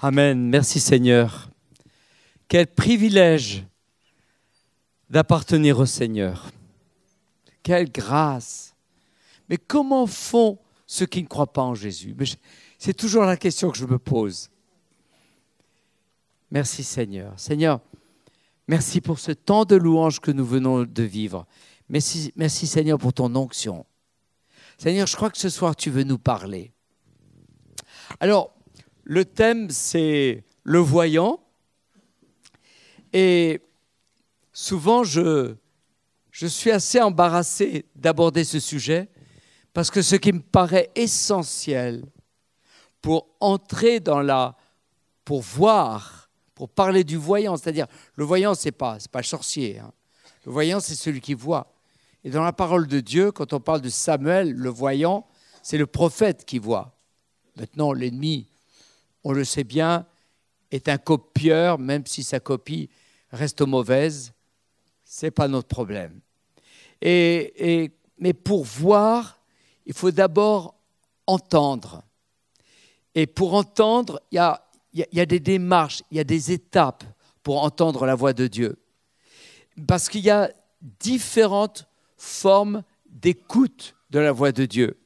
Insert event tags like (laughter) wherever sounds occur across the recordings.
Amen. Merci Seigneur. Quel privilège d'appartenir au Seigneur. Quelle grâce. Mais comment font ceux qui ne croient pas en Jésus? C'est toujours la question que je me pose. Merci Seigneur. Seigneur, merci pour ce temps de louange que nous venons de vivre. Merci, merci Seigneur pour ton onction. Seigneur, je crois que ce soir tu veux nous parler. Alors, le thème, c'est le voyant. Et souvent, je, je suis assez embarrassé d'aborder ce sujet parce que ce qui me paraît essentiel pour entrer dans la, pour voir, pour parler du voyant, c'est-à-dire le voyant, c'est pas, pas le sorcier. Hein. Le voyant, c'est celui qui voit. Et dans la parole de Dieu, quand on parle de Samuel, le voyant, c'est le prophète qui voit. Maintenant, l'ennemi, on le sait bien, est un copieur, même si sa copie reste mauvaise, ce n'est pas notre problème. Et, mais pour voir, il faut d'abord entendre. Et pour entendre, il y a, y a des démarches, il y a des étapes pour entendre la voix de Dieu. Parce qu'il y a différentes formes d'écoute de la voix de Dieu.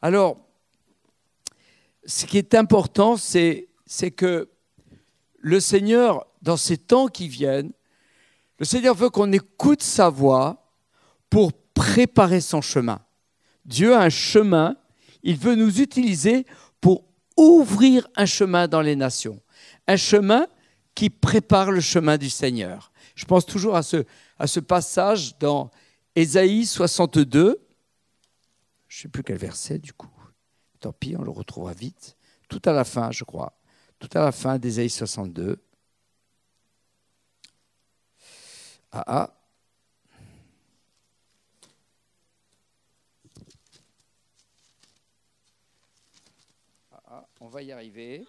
Alors, ce qui est important, c'est que le Seigneur, dans ces temps qui viennent, le Seigneur veut qu'on écoute sa voix pour préparer son chemin. Dieu a un chemin, il veut nous utiliser pour ouvrir un chemin dans les nations, un chemin qui prépare le chemin du Seigneur. Je pense toujours à ce, passage dans Ésaïe 62, je ne sais plus quel verset du coup. Tant pis, on le retrouvera vite. Tout à la fin, je crois. Tout à la fin d'Ésaïe 62. Ah ah. ah, ah on va y arriver.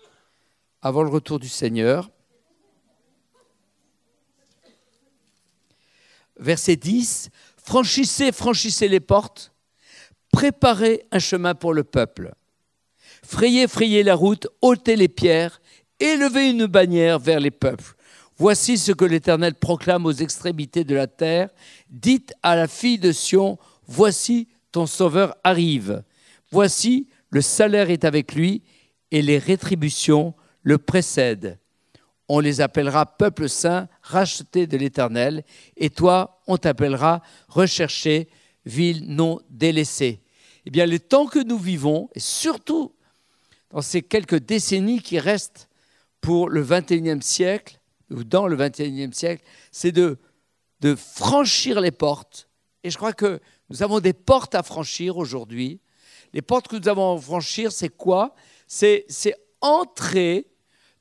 Avant le retour du Seigneur. Verset 10. Franchissez, franchissez les portes. Préparez un chemin pour le peuple. Frayez, frayez la route, ôtez les pierres, élevez une bannière vers les peuples. Voici ce que l'Éternel proclame aux extrémités de la terre. Dites à la fille de Sion, voici ton sauveur arrive. Voici, le salaire est avec lui et les rétributions le précèdent. On les appellera peuple saint, racheté de l'Éternel, et toi, on t'appellera recherché, ville non délaissée. Eh bien, les temps que nous vivons, et surtout dans ces quelques décennies qui restent pour le 21e siècle, ou dans le 21e siècle, c'est de, de franchir les portes. Et je crois que nous avons des portes à franchir aujourd'hui. Les portes que nous avons à franchir, c'est quoi? C'est entrer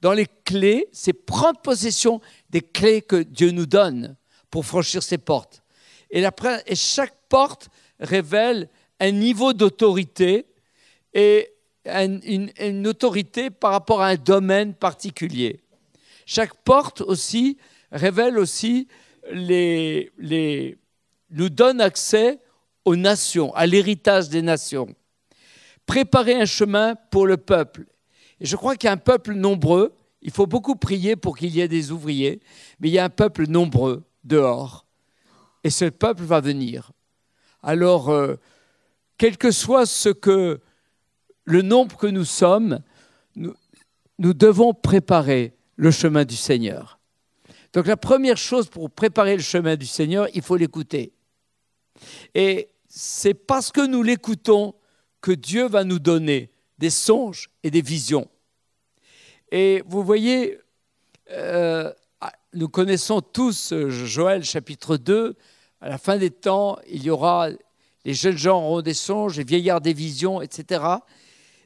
dans les clés, c'est prendre possession des clés que Dieu nous donne pour franchir ces portes. Et, et chaque porte révèle un niveau d'autorité et une, autorité par rapport à un domaine particulier. Chaque porte aussi révèle aussi les, nous donne accès aux nations, à l'héritage des nations. Préparer un chemin pour le peuple. Et je crois qu'il y a un peuple nombreux. Il faut beaucoup prier pour qu'il y ait des ouvriers, mais il y a un peuple nombreux dehors. Et ce peuple va venir. Alors, euh, quel que soit ce que le nombre que nous sommes, nous, devons préparer le chemin du Seigneur. Donc la première chose pour préparer le chemin du Seigneur, il faut l'écouter. Et c'est parce que nous l'écoutons que Dieu va nous donner des songes et des visions. Et vous voyez, euh, nous connaissons tous Joël chapitre 2, à la fin des temps, il y aura, les jeunes gens auront des songes, les vieillards des visions, etc.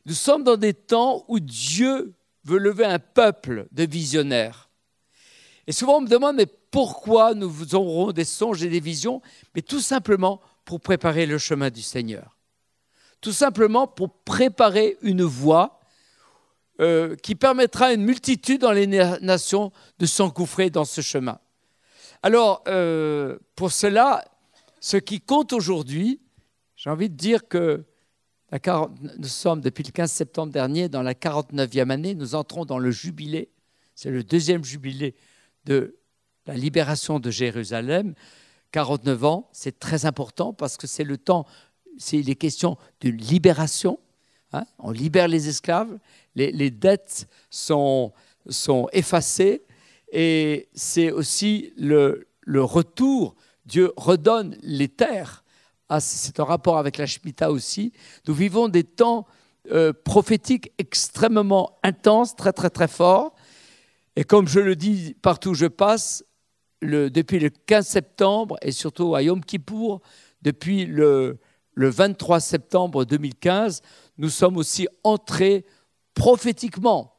Nous sommes dans des temps où Dieu veut lever un peuple de visionnaires. Et souvent on me demande, mais pourquoi nous aurons des songes et des visions? Mais tout simplement pour préparer le chemin du Seigneur. Tout simplement pour préparer une voie euh, qui permettra à une multitude dans les nations de s'engouffrer dans ce chemin. Alors, euh, pour cela, ce qui compte aujourd'hui, j'ai envie de dire que nous sommes depuis le 15 septembre dernier dans la 49e année, nous entrons dans le jubilé, c'est le deuxième jubilé de la libération de Jérusalem. 49 ans, c'est très important parce que c'est le temps, c'est les questions d'une libération. Hein. on libère les esclaves, les, dettes sont, sont effacées et c'est aussi le, le retour. Dieu redonne les terres ah, c'est un rapport avec la Shemitah aussi. Nous vivons des temps euh, prophétiques extrêmement intenses, très très très forts. Et comme je le dis partout où je passe, depuis le 15 septembre et surtout à Yom Kippour, depuis le, 23 septembre 2015, nous sommes aussi entrés prophétiquement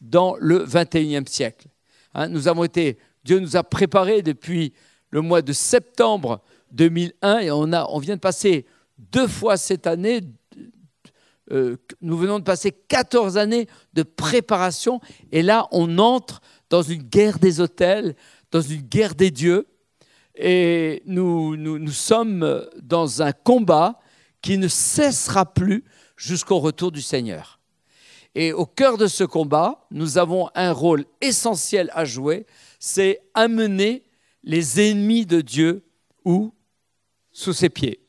dans le 21e siècle. Hein, nous avons été, Dieu nous a préparés depuis le mois de septembre 2001 et on, a, on vient de passer deux fois cette année, euh, nous venons de passer 14 années de préparation et là on entre dans une guerre des hôtels, dans une guerre des dieux et nous, nous, nous sommes dans un combat qui ne cessera plus jusqu'au retour du Seigneur. Et au cœur de ce combat, nous avons un rôle essentiel à jouer, c'est amener les ennemis de Dieu où sous ses pieds.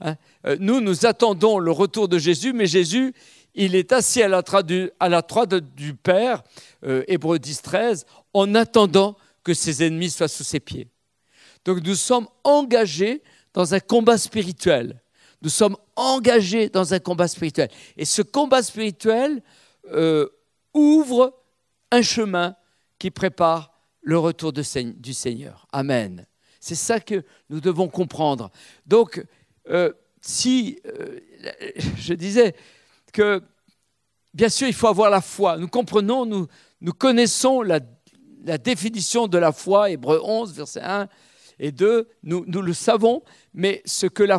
Hein? Euh, nous, nous attendons le retour de Jésus, mais Jésus, il est assis à la, droite du Père, euh, Hébreu 10, 13, en attendant que ses ennemis soient sous ses pieds. Donc nous sommes engagés dans un combat spirituel. Nous sommes engagés dans un combat spirituel. Et ce combat spirituel euh, ouvre un chemin qui prépare le retour du Seigneur. Amen. C'est ça que nous devons comprendre. Donc, euh, si euh, je disais que, bien sûr, il faut avoir la foi. Nous comprenons, nous, connaissons la, définition de la foi, Hébreu 11, verset 1 et 2, nous, le savons, mais ce que la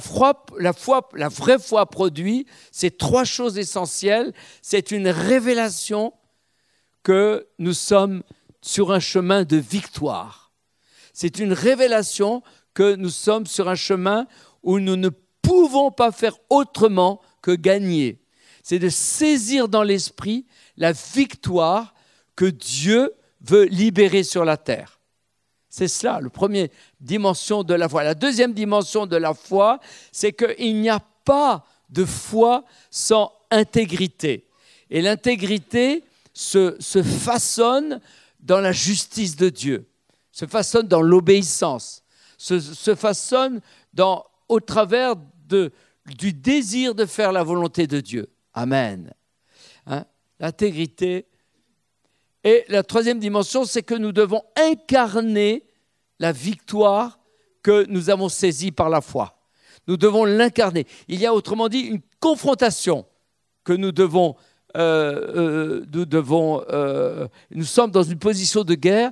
la vraie foi produit, c'est trois choses essentielles. C'est une révélation que nous sommes sur un chemin de victoire c'est une révélation que nous sommes sur un chemin où nous ne pouvons pas faire autrement que gagner. C'est de saisir dans l'esprit la victoire que Dieu veut libérer sur la terre. C'est cela, la première dimension de la foi. La deuxième dimension de la foi, c'est qu'il n'y a pas de foi sans intégrité. Et l'intégrité se, se façonne dans la justice de Dieu se façonne dans l'obéissance, se, façonne au travers du désir de faire la volonté de Dieu. Amen. Hein? L'intégrité. Et la troisième dimension, c'est que nous devons incarner la victoire que nous avons saisie par la foi. Nous devons l'incarner. Il y a autrement dit une confrontation que nous devons euh, euh, euh, nous sommes dans une position de guerre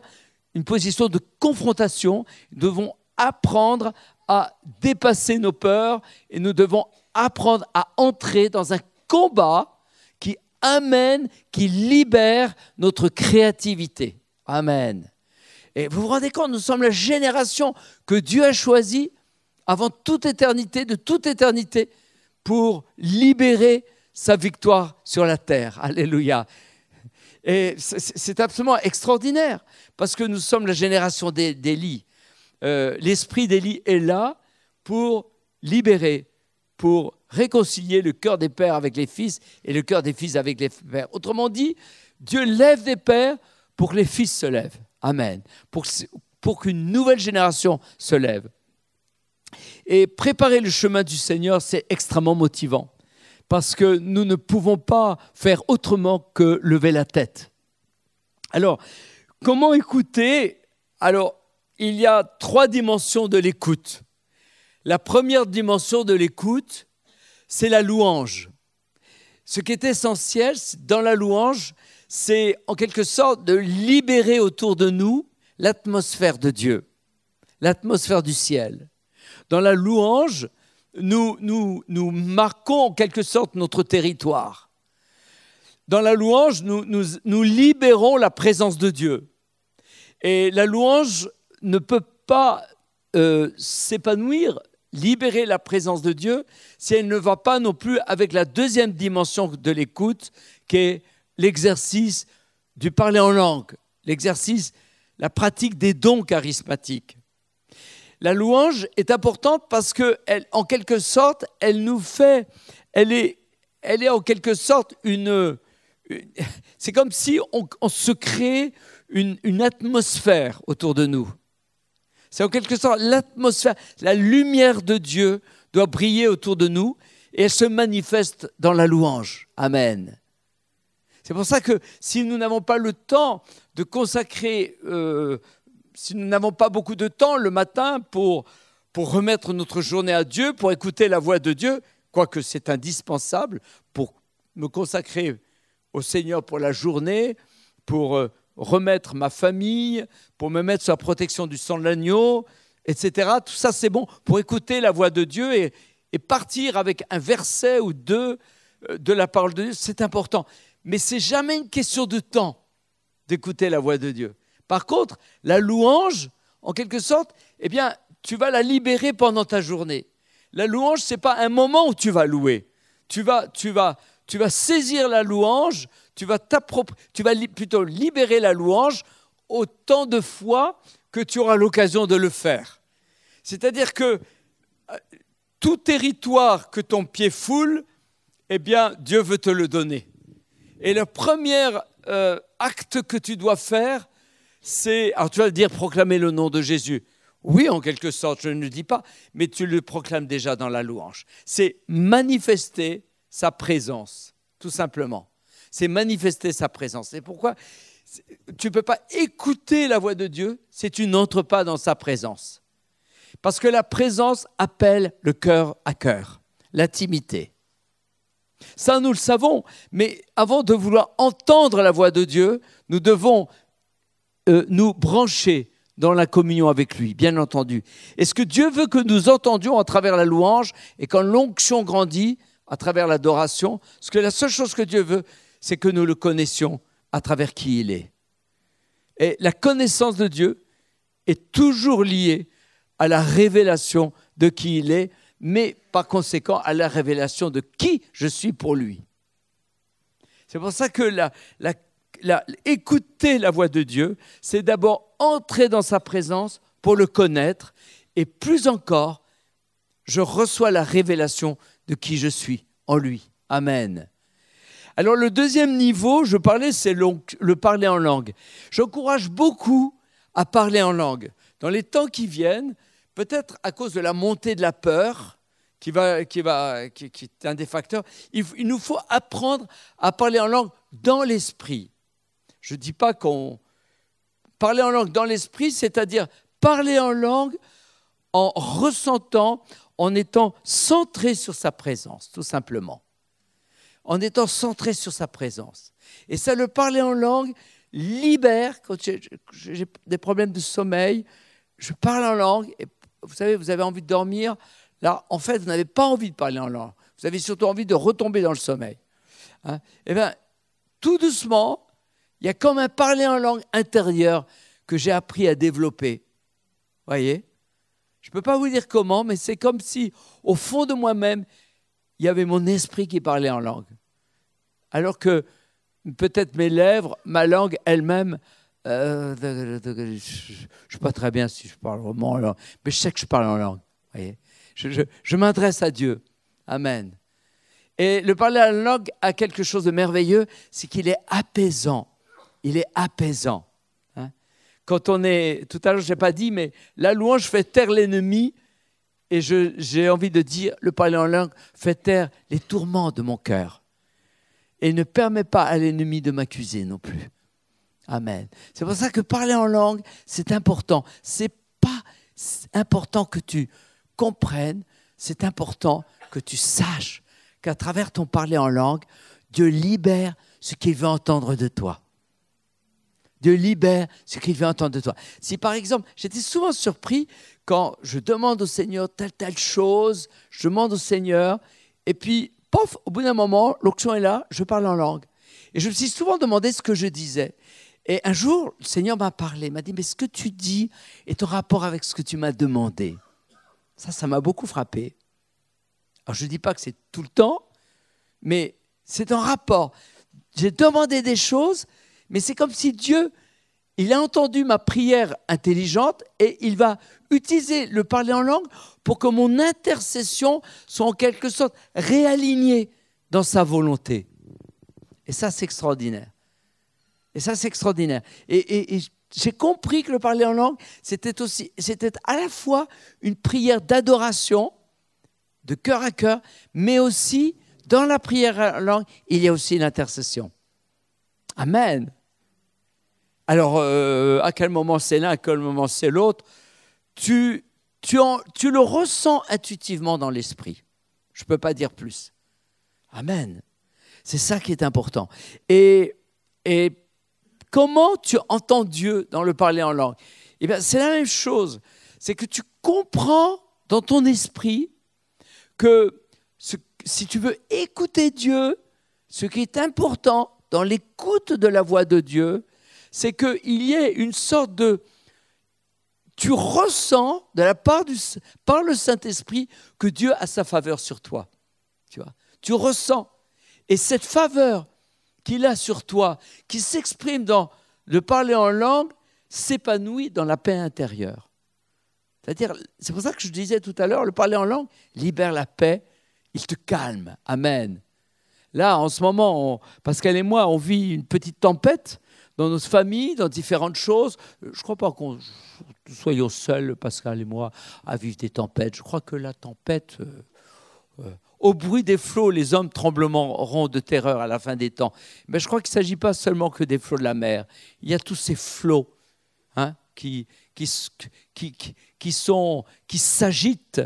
une position de confrontation. Nous devons apprendre à dépasser nos peurs et nous devons apprendre à entrer dans un combat qui amène, qui libère notre créativité. Amen. Et vous vous rendez compte, nous sommes la génération que Dieu a choisie avant toute éternité, de toute éternité, pour libérer sa victoire sur la terre. Alléluia. Et c'est absolument extraordinaire parce que nous sommes la génération d'Élie. Euh, L'esprit d'Élie est là pour libérer, pour réconcilier le cœur des pères avec les fils et le cœur des fils avec les pères. Autrement dit, Dieu lève des pères pour que les fils se lèvent. Amen. Pour, pour qu'une nouvelle génération se lève. Et préparer le chemin du Seigneur, c'est extrêmement motivant parce que nous ne pouvons pas faire autrement que lever la tête. Alors, comment écouter? Alors, il y a trois dimensions de l'écoute. La première dimension de l'écoute, c'est la louange. Ce qui est essentiel dans la louange, c'est en quelque sorte de libérer autour de nous l'atmosphère de Dieu, l'atmosphère du ciel. Dans la louange, nous, nous, marquons en quelque sorte notre territoire. Dans la louange, nous, nous, libérons la présence de Dieu. Et la louange ne peut pas euh, s'épanouir libérer la présence de Dieu si elle ne va pas non plus avec la deuxième dimension de l'écoute, qui est l'exercice du parler en langue, l'exercice, la pratique des dons charismatiques. La louange est importante parce que, en quelque sorte, elle nous fait, elle est, elle est en quelque sorte une, c'est comme si on, se crée une, atmosphère autour de nous. C'est en quelque sorte l'atmosphère, la lumière de Dieu doit briller autour de nous et elle se manifeste dans la louange. Amen. C'est pour ça que si nous n'avons pas le temps de consacrer, euh, si nous n'avons pas beaucoup de temps le matin pour, pour remettre notre journée à Dieu, pour écouter la voix de Dieu, quoique c'est indispensable pour me consacrer au Seigneur pour la journée, pour euh, remettre ma famille, pour me mettre sous la protection du sang de l'agneau, etc. Tout ça, c'est bon pour écouter la voix de Dieu et, partir avec un verset ou deux euh, de la parole de Dieu. C'est important. Mais c'est jamais une question de temps d'écouter la voix de Dieu. Par contre, la louange, en quelque sorte, eh bien, tu vas la libérer pendant ta journée. La louange, ce n'est pas un moment où tu vas louer. Tu vas, tu vas, tu vas saisir la louange tu vas, tu vas plutôt libérer la louange autant de fois que tu auras l'occasion de le faire. C'est-à-dire que euh, tout territoire que ton pied foule, eh bien, Dieu veut te le donner. Et le premier euh, acte que tu dois faire, c'est, alors tu vas dire proclamer le nom de Jésus. Oui, en quelque sorte, je ne le dis pas, mais tu le proclames déjà dans la louange. C'est manifester sa présence, tout simplement c'est manifester sa présence. C'est pourquoi? Tu ne peux pas écouter la voix de Dieu si tu n'entres pas dans sa présence. Parce que la présence appelle le cœur à cœur, l'intimité. Ça, nous le savons, mais avant de vouloir entendre la voix de Dieu, nous devons euh, nous brancher dans la communion avec lui, bien entendu. Et ce que Dieu veut que nous entendions à travers la louange, et quand l'onction grandit, à travers l'adoration, ce que la seule chose que Dieu veut, c'est que nous le connaissions à travers qui il est. Et la connaissance de Dieu est toujours liée à la révélation de qui il est, mais par conséquent à la révélation de qui je suis pour lui. C'est pour ça que écouter la voix de Dieu, c'est d'abord entrer dans sa présence pour le connaître, et plus encore, je reçois la révélation de qui je suis en lui. Amen. Alors le deuxième niveau, je parlais, c'est le, parler en langue. J'encourage beaucoup à parler en langue. Dans les temps qui viennent, peut-être à cause de la montée de la peur, qui, est un des facteurs, il, nous faut apprendre à parler en langue dans l'esprit. Je ne dis pas qu'on... Parler en langue dans l'esprit, c'est-à-dire parler en langue en ressentant, en étant centré sur sa présence, tout simplement en étant centré sur sa présence. Et ça, le parler en langue libère, quand j'ai des problèmes de sommeil, je parle en langue, et vous savez, vous avez envie de dormir, là, en fait, vous n'avez pas envie de parler en langue, vous avez surtout envie de retomber dans le sommeil. Hein. Eh bien, tout doucement, il y a comme un parler en langue intérieur que j'ai appris à développer. Voyez? Je ne peux pas vous dire comment, mais c'est comme si, au fond de moi-même, il y avait mon esprit qui parlait en langue. Alors que peut-être mes lèvres, ma langue elle-même, euh, je ne sais pas très bien si je parle vraiment en langue, mais je sais que je parle en langue. Voyez? Je, m'adresse à Dieu. Amen. Et le parler en langue a quelque chose de merveilleux, c'est qu'il est apaisant. Il est apaisant. Hein. Quand on est, tout à l'heure, je n'ai pas dit, mais la louange fait taire l'ennemi et j'ai envie de dire, le parler en langue fait taire les tourments de mon cœur. Et ne permet pas à l'ennemi de m'accuser non plus. Amen. C'est pour ça que parler en langue, c'est important. C'est pas important que tu comprennes, c'est important que tu saches qu'à travers ton parler en langue, Dieu libère ce qu'il veut entendre de toi. Dieu libère ce qu'il veut entendre de toi. Si par exemple, j'étais souvent surpris quand je demande au Seigneur telle, telle chose, je demande au Seigneur, et puis, pof, au bout d'un moment, l'onction est là, je parle en langue. Et je me suis souvent demandé ce que je disais. Et un jour, le Seigneur m'a parlé, m'a dit, mais ce que tu dis est en rapport avec ce que tu m'as demandé. Ça, ça m'a beaucoup frappé. Alors je ne dis pas que c'est tout le temps, mais c'est en rapport. J'ai demandé des choses, mais c'est comme si Dieu, il a entendu ma prière intelligente et il va utiliser le parler en langue pour que mon intercession soit en quelque sorte réalignée dans sa volonté. Et ça, c'est extraordinaire. Et ça, c'est extraordinaire. Et, j'ai compris que le parler en langue, c'était aussi, c'était à la fois une prière d'adoration, de cœur à cœur, mais aussi dans la prière en langue, il y a aussi l'intercession. Amen. Alors, euh, à quel moment c'est l'un, à quel moment c'est l'autre, tu, tu, tu le ressens intuitivement dans l'esprit. Je ne peux pas dire plus. Amen. C'est ça qui est important. Et, et comment tu entends Dieu dans le parler en langue? Eh bien, c'est la même chose. C'est que tu comprends dans ton esprit que si tu veux écouter Dieu, ce qui est important dans l'écoute de la voix de Dieu, c'est qu'il y ait une sorte de... Tu ressens de la part du, par le Saint-Esprit que Dieu a sa faveur sur toi. Tu vois? Tu ressens. Et cette faveur qu'il a sur toi, qui s'exprime dans le parler en langue, s'épanouit dans la paix intérieure. C'est-à-dire, c'est pour ça que je disais tout à l'heure, le parler en langue libère la paix, il te calme. Amen. Là, en ce moment, Pascal et moi, on vit une petite tempête dans notre famille, dans différentes choses. Je ne crois pas qu'on soyons seuls, Pascal et moi, à vivre des tempêtes. Je crois que la tempête, euh, euh, au bruit des flots, les hommes trembleront de terreur à la fin des temps. Mais je crois qu'il ne s'agit pas seulement que des flots de la mer. Il y a tous ces flots hein, qui, qui, qui, qui, sont, qui s'agitent.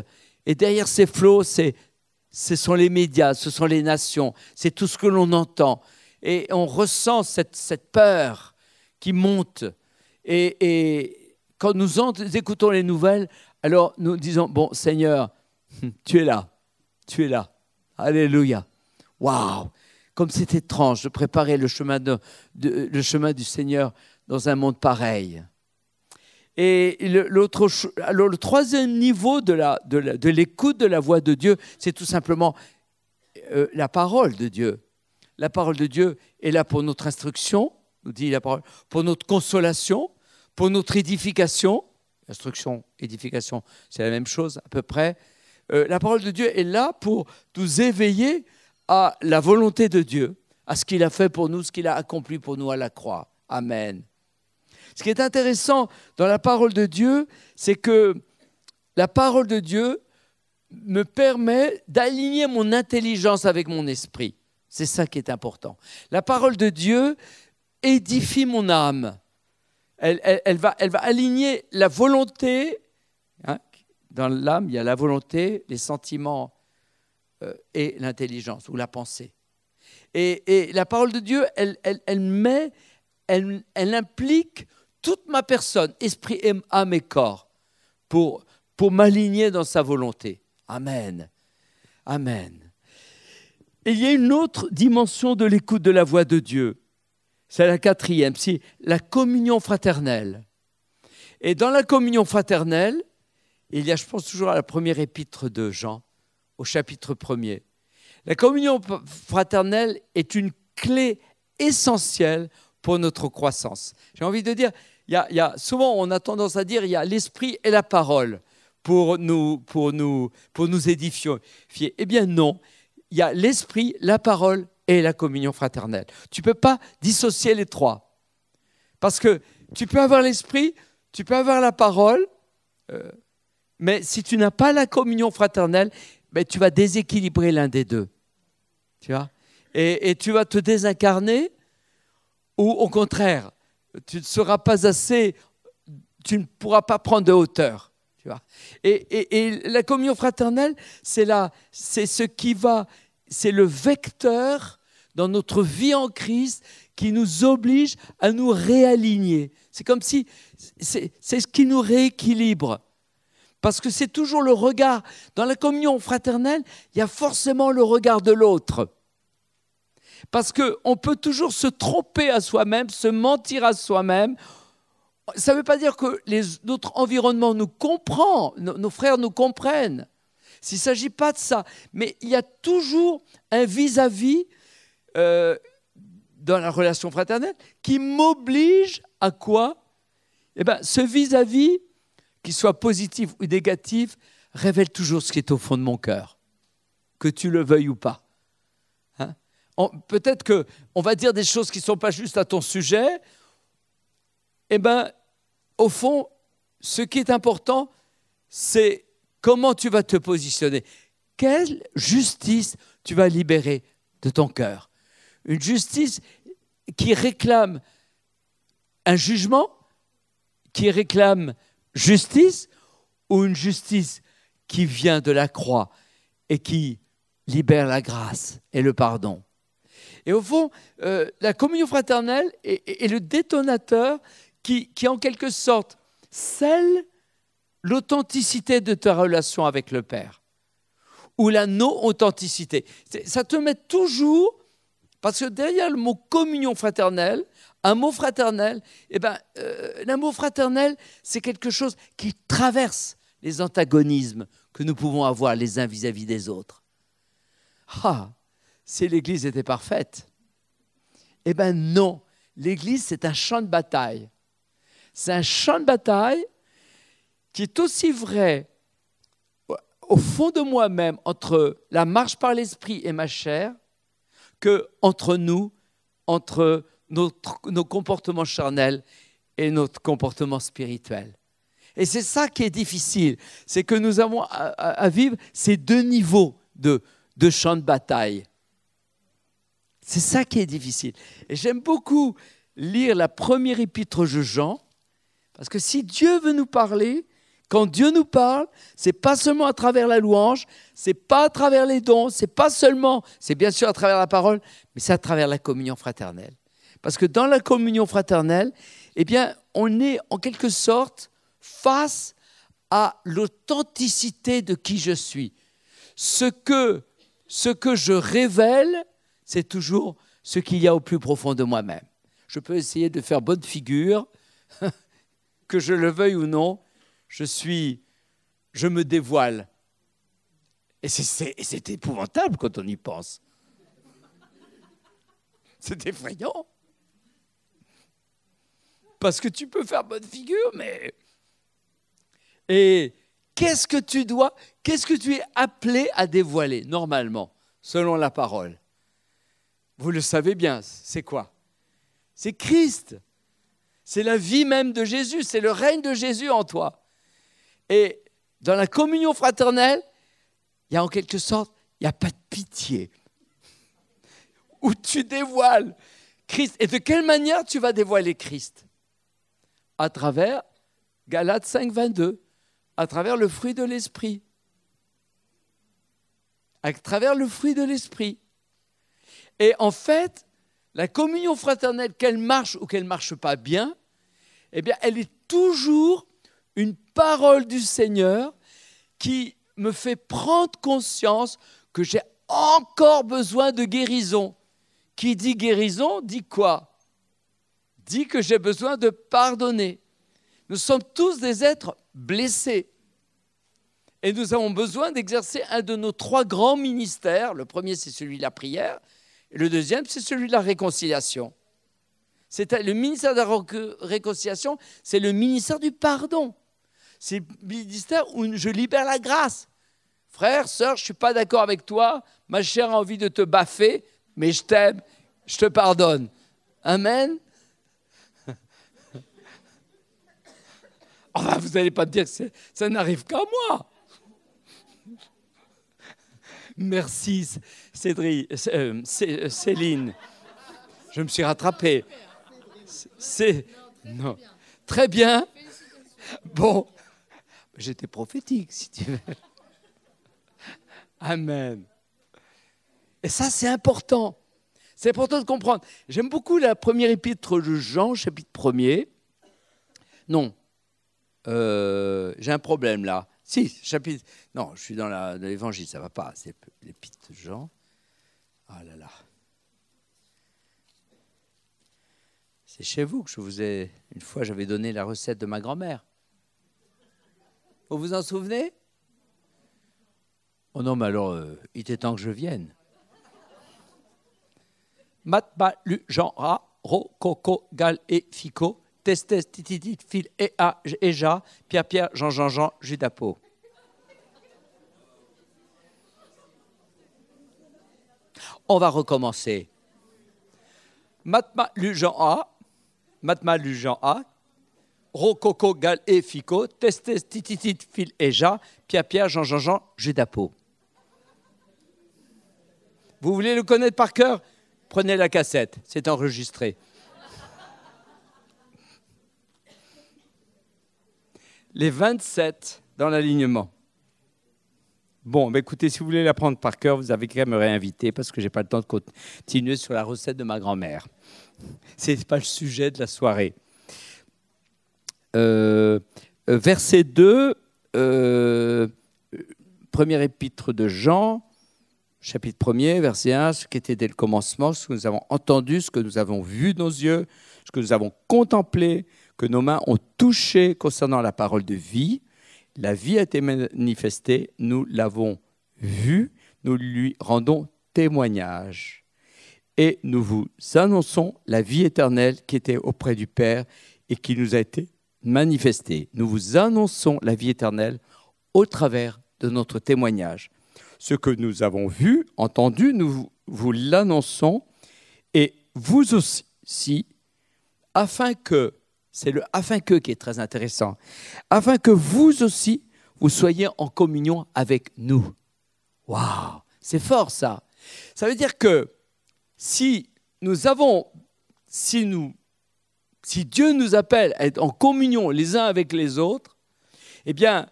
Et derrière ces flots, c'est, ce sont les médias, ce sont les nations, c'est tout ce que l'on entend. Et on ressent cette, cette peur qui monte. Et, quand nous écoutons les nouvelles, alors nous disons, bon Seigneur, (laughs) tu es là tu es là. Alléluia. Waouh Comme c'est étrange de préparer le chemin, du Seigneur dans un monde pareil. Et le troisième niveau de, l'écoute de la voix de Dieu, c'est tout simplement euh, la parole de Dieu. La parole de Dieu est là pour notre instruction, nous dit la parole, pour notre consolation, pour notre édification. Instruction, édification, c'est la même chose à peu près. Euh, la parole de Dieu est là pour nous éveiller à la volonté de Dieu, à ce qu'il a fait pour nous, ce qu'il a accompli pour nous à la croix. Amen. Ce qui est intéressant dans la parole de Dieu, c'est que la parole de Dieu me permet d'aligner mon intelligence avec mon esprit. C'est ça qui est important. La parole de Dieu édifie mon âme. Elle, va, aligner la volonté dans l'âme, il y a la volonté, les sentiments euh, et l'intelligence ou la pensée. Et, la parole de Dieu, elle, met, elle, implique toute ma personne, esprit, âme et corps, pour m'aligner dans sa volonté. Amen. Amen. Il y a une autre dimension de l'écoute de la voix de Dieu. C'est la quatrième, c'est la communion fraternelle. Et dans la communion fraternelle, il y a, je pense toujours à la première épître de Jean, au chapitre 1er. La communion fraternelle est une clé essentielle pour notre croissance. J'ai envie de dire, il y, a, souvent on a tendance à dire il y a l'esprit et la parole pour nous, pour nous, pour nous édifier. Eh bien non, il y a l'esprit, la parole et la communion fraternelle. Tu ne peux pas dissocier les trois. Parce que tu peux avoir l'esprit, tu peux avoir la parole, euh, mais si tu n'as pas la communion fraternelle, ben, tu vas déséquilibrer l'un des deux. Tu vois? Et, tu vas te désincarner, ou au contraire, tu ne seras pas assez, tu ne pourras pas prendre de hauteur. Et, la communion fraternelle, c'est c'est ce qui va, c'est le vecteur dans notre vie en Christ qui nous oblige à nous réaligner. C'est comme si c'est ce qui nous rééquilibre. Parce que c'est toujours le regard. Dans la communion fraternelle, il y a forcément le regard de l'autre. Parce qu'on peut toujours se tromper à soi-même, se mentir à soi-même, Ça ne veut pas dire que notre environnement nous comprend, nos, frères nous comprennent. S'il ne s'agit pas de ça. Mais il y a toujours un vis-à-vis euh, dans la relation fraternelle qui m'oblige à quoi? Eh bien, ce vis-à-vis, qu'il soit positif ou négatif, révèle toujours ce qui est au fond de mon cœur, que tu le veuilles ou pas. Hein? Peut-être qu'on va dire des choses qui ne sont pas justes à ton sujet. Eh bien, au fond, ce qui est important, c'est comment tu vas te positionner. Quelle justice tu vas libérer de ton cœur Une justice qui réclame un jugement, qui réclame justice, ou une justice qui vient de la croix et qui libère la grâce et le pardon. Et au fond, euh, la communion fraternelle est, le détonateur qui, en quelque sorte, scelle l'authenticité de ta relation avec le Père ou la non-authenticité. Ça te met toujours, parce que derrière le mot communion fraternelle, un mot fraternel, eh ben, euh, l'amour fraternel, c'est quelque chose qui traverse les antagonismes que nous pouvons avoir les uns vis-à-vis des autres. Ah, si l'Église était parfaite Eh bien non, l'Église, c'est un champ de bataille. C'est un champ de bataille qui est aussi vrai au fond de moi-même entre la marche par l'esprit et ma chair que entre nous, entre nos comportements charnels et notre comportement spirituel. Et c'est ça qui est difficile, c'est que nous avons à, vivre ces deux niveaux de, de champ de bataille. C'est ça qui est difficile. Et j'aime beaucoup lire la première épître de Jean, parce que si Dieu veut nous parler, quand Dieu nous parle, c'est pas seulement à travers la louange, c'est pas à travers les dons, c'est pas seulement, c'est bien sûr à travers la parole, mais c'est à travers la communion fraternelle. Parce que dans la communion fraternelle, eh bien, on est en quelque sorte face à l'authenticité de qui je suis. Ce que, ce que je révèle, c'est toujours ce qu'il y a au plus profond de moi-même. Je peux essayer de faire bonne figure, (laughs) que je le veuille ou non, je suis, je me dévoile. Et c'est épouvantable quand on y pense. C'est effrayant. Parce que tu peux faire bonne figure, mais et qu'est-ce que tu dois, qu'est-ce que tu es appelé à dévoiler normalement, selon la parole? Vous le savez bien, c'est quoi? C'est Christ. C'est la vie même de Jésus, c'est le règne de Jésus en toi. Et dans la communion fraternelle, il y a en quelque sorte, il n'y a pas de pitié. Où tu dévoiles Christ. Et de quelle manière tu vas dévoiler Christ À travers Galates 5, 22 à travers le fruit de l'esprit. À travers le fruit de l'esprit. Et en fait, la communion fraternelle, qu'elle marche ou qu'elle ne marche pas bien, eh bien, elle est toujours une parole du Seigneur qui me fait prendre conscience que j'ai encore besoin de guérison. Qui dit guérison dit quoi? Dit que j'ai besoin de pardonner. Nous sommes tous des êtres blessés. Et nous avons besoin d'exercer un de nos trois grands ministères. Le premier, c'est celui de la prière. Le deuxième, c'est celui de la réconciliation. Le ministère de la réconciliation, c'est le ministère du pardon. C'est le ministère où je libère la grâce. Frère, sœur, je ne suis pas d'accord avec toi. Ma chair a envie de te baffer, mais je t'aime, je te pardonne. Amen. (laughs) Oh, vous n'allez pas me dire que ça n'arrive qu'à moi. Merci, Cédric, euh, euh, Céline. Je me suis rattrapé. C'est non. Très bien. Bon, j'étais prophétique, si tu veux. Amen. Et ça, c'est important. C'est important de comprendre. J'aime beaucoup la première épître de Jean, chapitre 1er. Non, euh, j'ai un problème là. Si, chapitre. Non, je suis dans l'évangile, ça va pas. C'est l'épître de Jean. Ah là là. C'est chez vous que je vous ai. Une fois, j'avais donné la recette de ma grand-mère. Vous vous en souvenez? Oh non, mais alors, euh, il était temps que je vienne. Mat, ba, lu, Jean, ra, ro, coco, gal et fico, testes, tititit, fil, et a, et ja, Pierre, Pierre, Jean, Jean, Jean, Judapo. On va recommencer. Matma, lu, Jean, a, Matma, lu, Jean, a, ro, coco, gal et fico, testes, tititit, fil, et ja, Pierre, Pierre, Jean, Jean, Jean, Judapo. Vous voulez le connaître par cœur Prenez la cassette, c'est enregistré. Les 27 dans l'alignement. Bon, bah écoutez, si vous voulez l'apprendre par cœur, vous avez qu'à me réinviter parce que je n'ai pas le temps de continuer sur la recette de ma grand-mère. (laughs) Ce n'est pas le sujet de la soirée. Euh, euh, verset 2, euh, premier épître de Jean, chapitre 1er, verset 1, ce qui était dès le commencement, ce que nous avons entendu, ce que nous avons vu de nos yeux, ce que nous avons contemplé, que nos mains ont touché concernant la parole de vie. La vie a été manifestée, nous l'avons vue, nous lui rendons témoignage. Et nous vous annonçons la vie éternelle qui était auprès du Père et qui nous a été manifestée. Nous vous annonçons la vie éternelle au travers de notre témoignage. Ce que nous avons vu, entendu, nous vous l'annonçons, et vous aussi, afin que, c'est le afin que qui est très intéressant, afin que vous aussi, vous soyez en communion avec nous. Waouh, c'est fort ça. Ça veut dire que si nous avons, si nous, si Dieu nous appelle à être en communion les uns avec les autres, eh bien,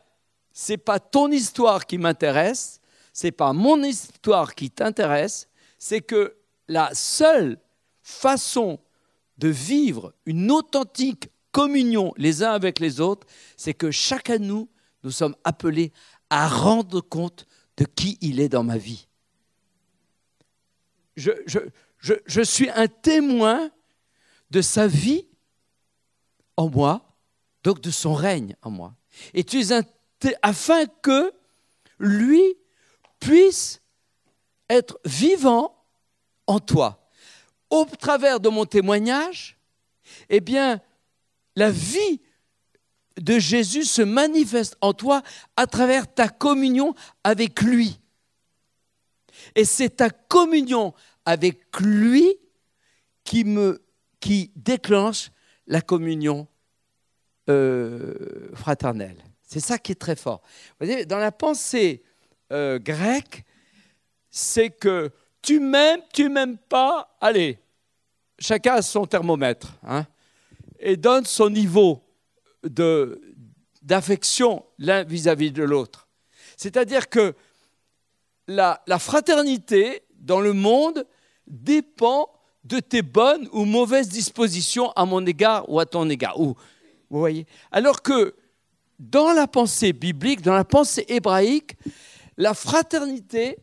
c'est pas ton histoire qui m'intéresse, c'est pas mon histoire qui t'intéresse, c'est que la seule façon de vivre une authentique communion les uns avec les autres, c'est que chacun de nous, nous sommes appelés à rendre compte de qui il est dans ma vie. Je, je suis un témoin de sa vie en moi, donc de son règne en moi. Et tu es un afin que lui puisse être vivant en toi. Au travers de mon témoignage, eh bien, la vie de Jésus se manifeste en toi à travers ta communion avec lui. Et c'est ta communion avec lui qui déclenche la communion euh, fraternelle. C'est ça qui est très fort. Dans la pensée euh, grec, c'est que tu m'aimes, tu m'aimes pas, allez, chacun a son thermomètre, hein, et donne son niveau d'affection l'un vis-à-vis de l'autre. C'est-à-dire que la, la fraternité dans le monde dépend de tes bonnes ou mauvaises dispositions à mon égard ou à ton égard. Ou, vous voyez Alors que dans la pensée biblique, dans la pensée hébraïque, la fraternité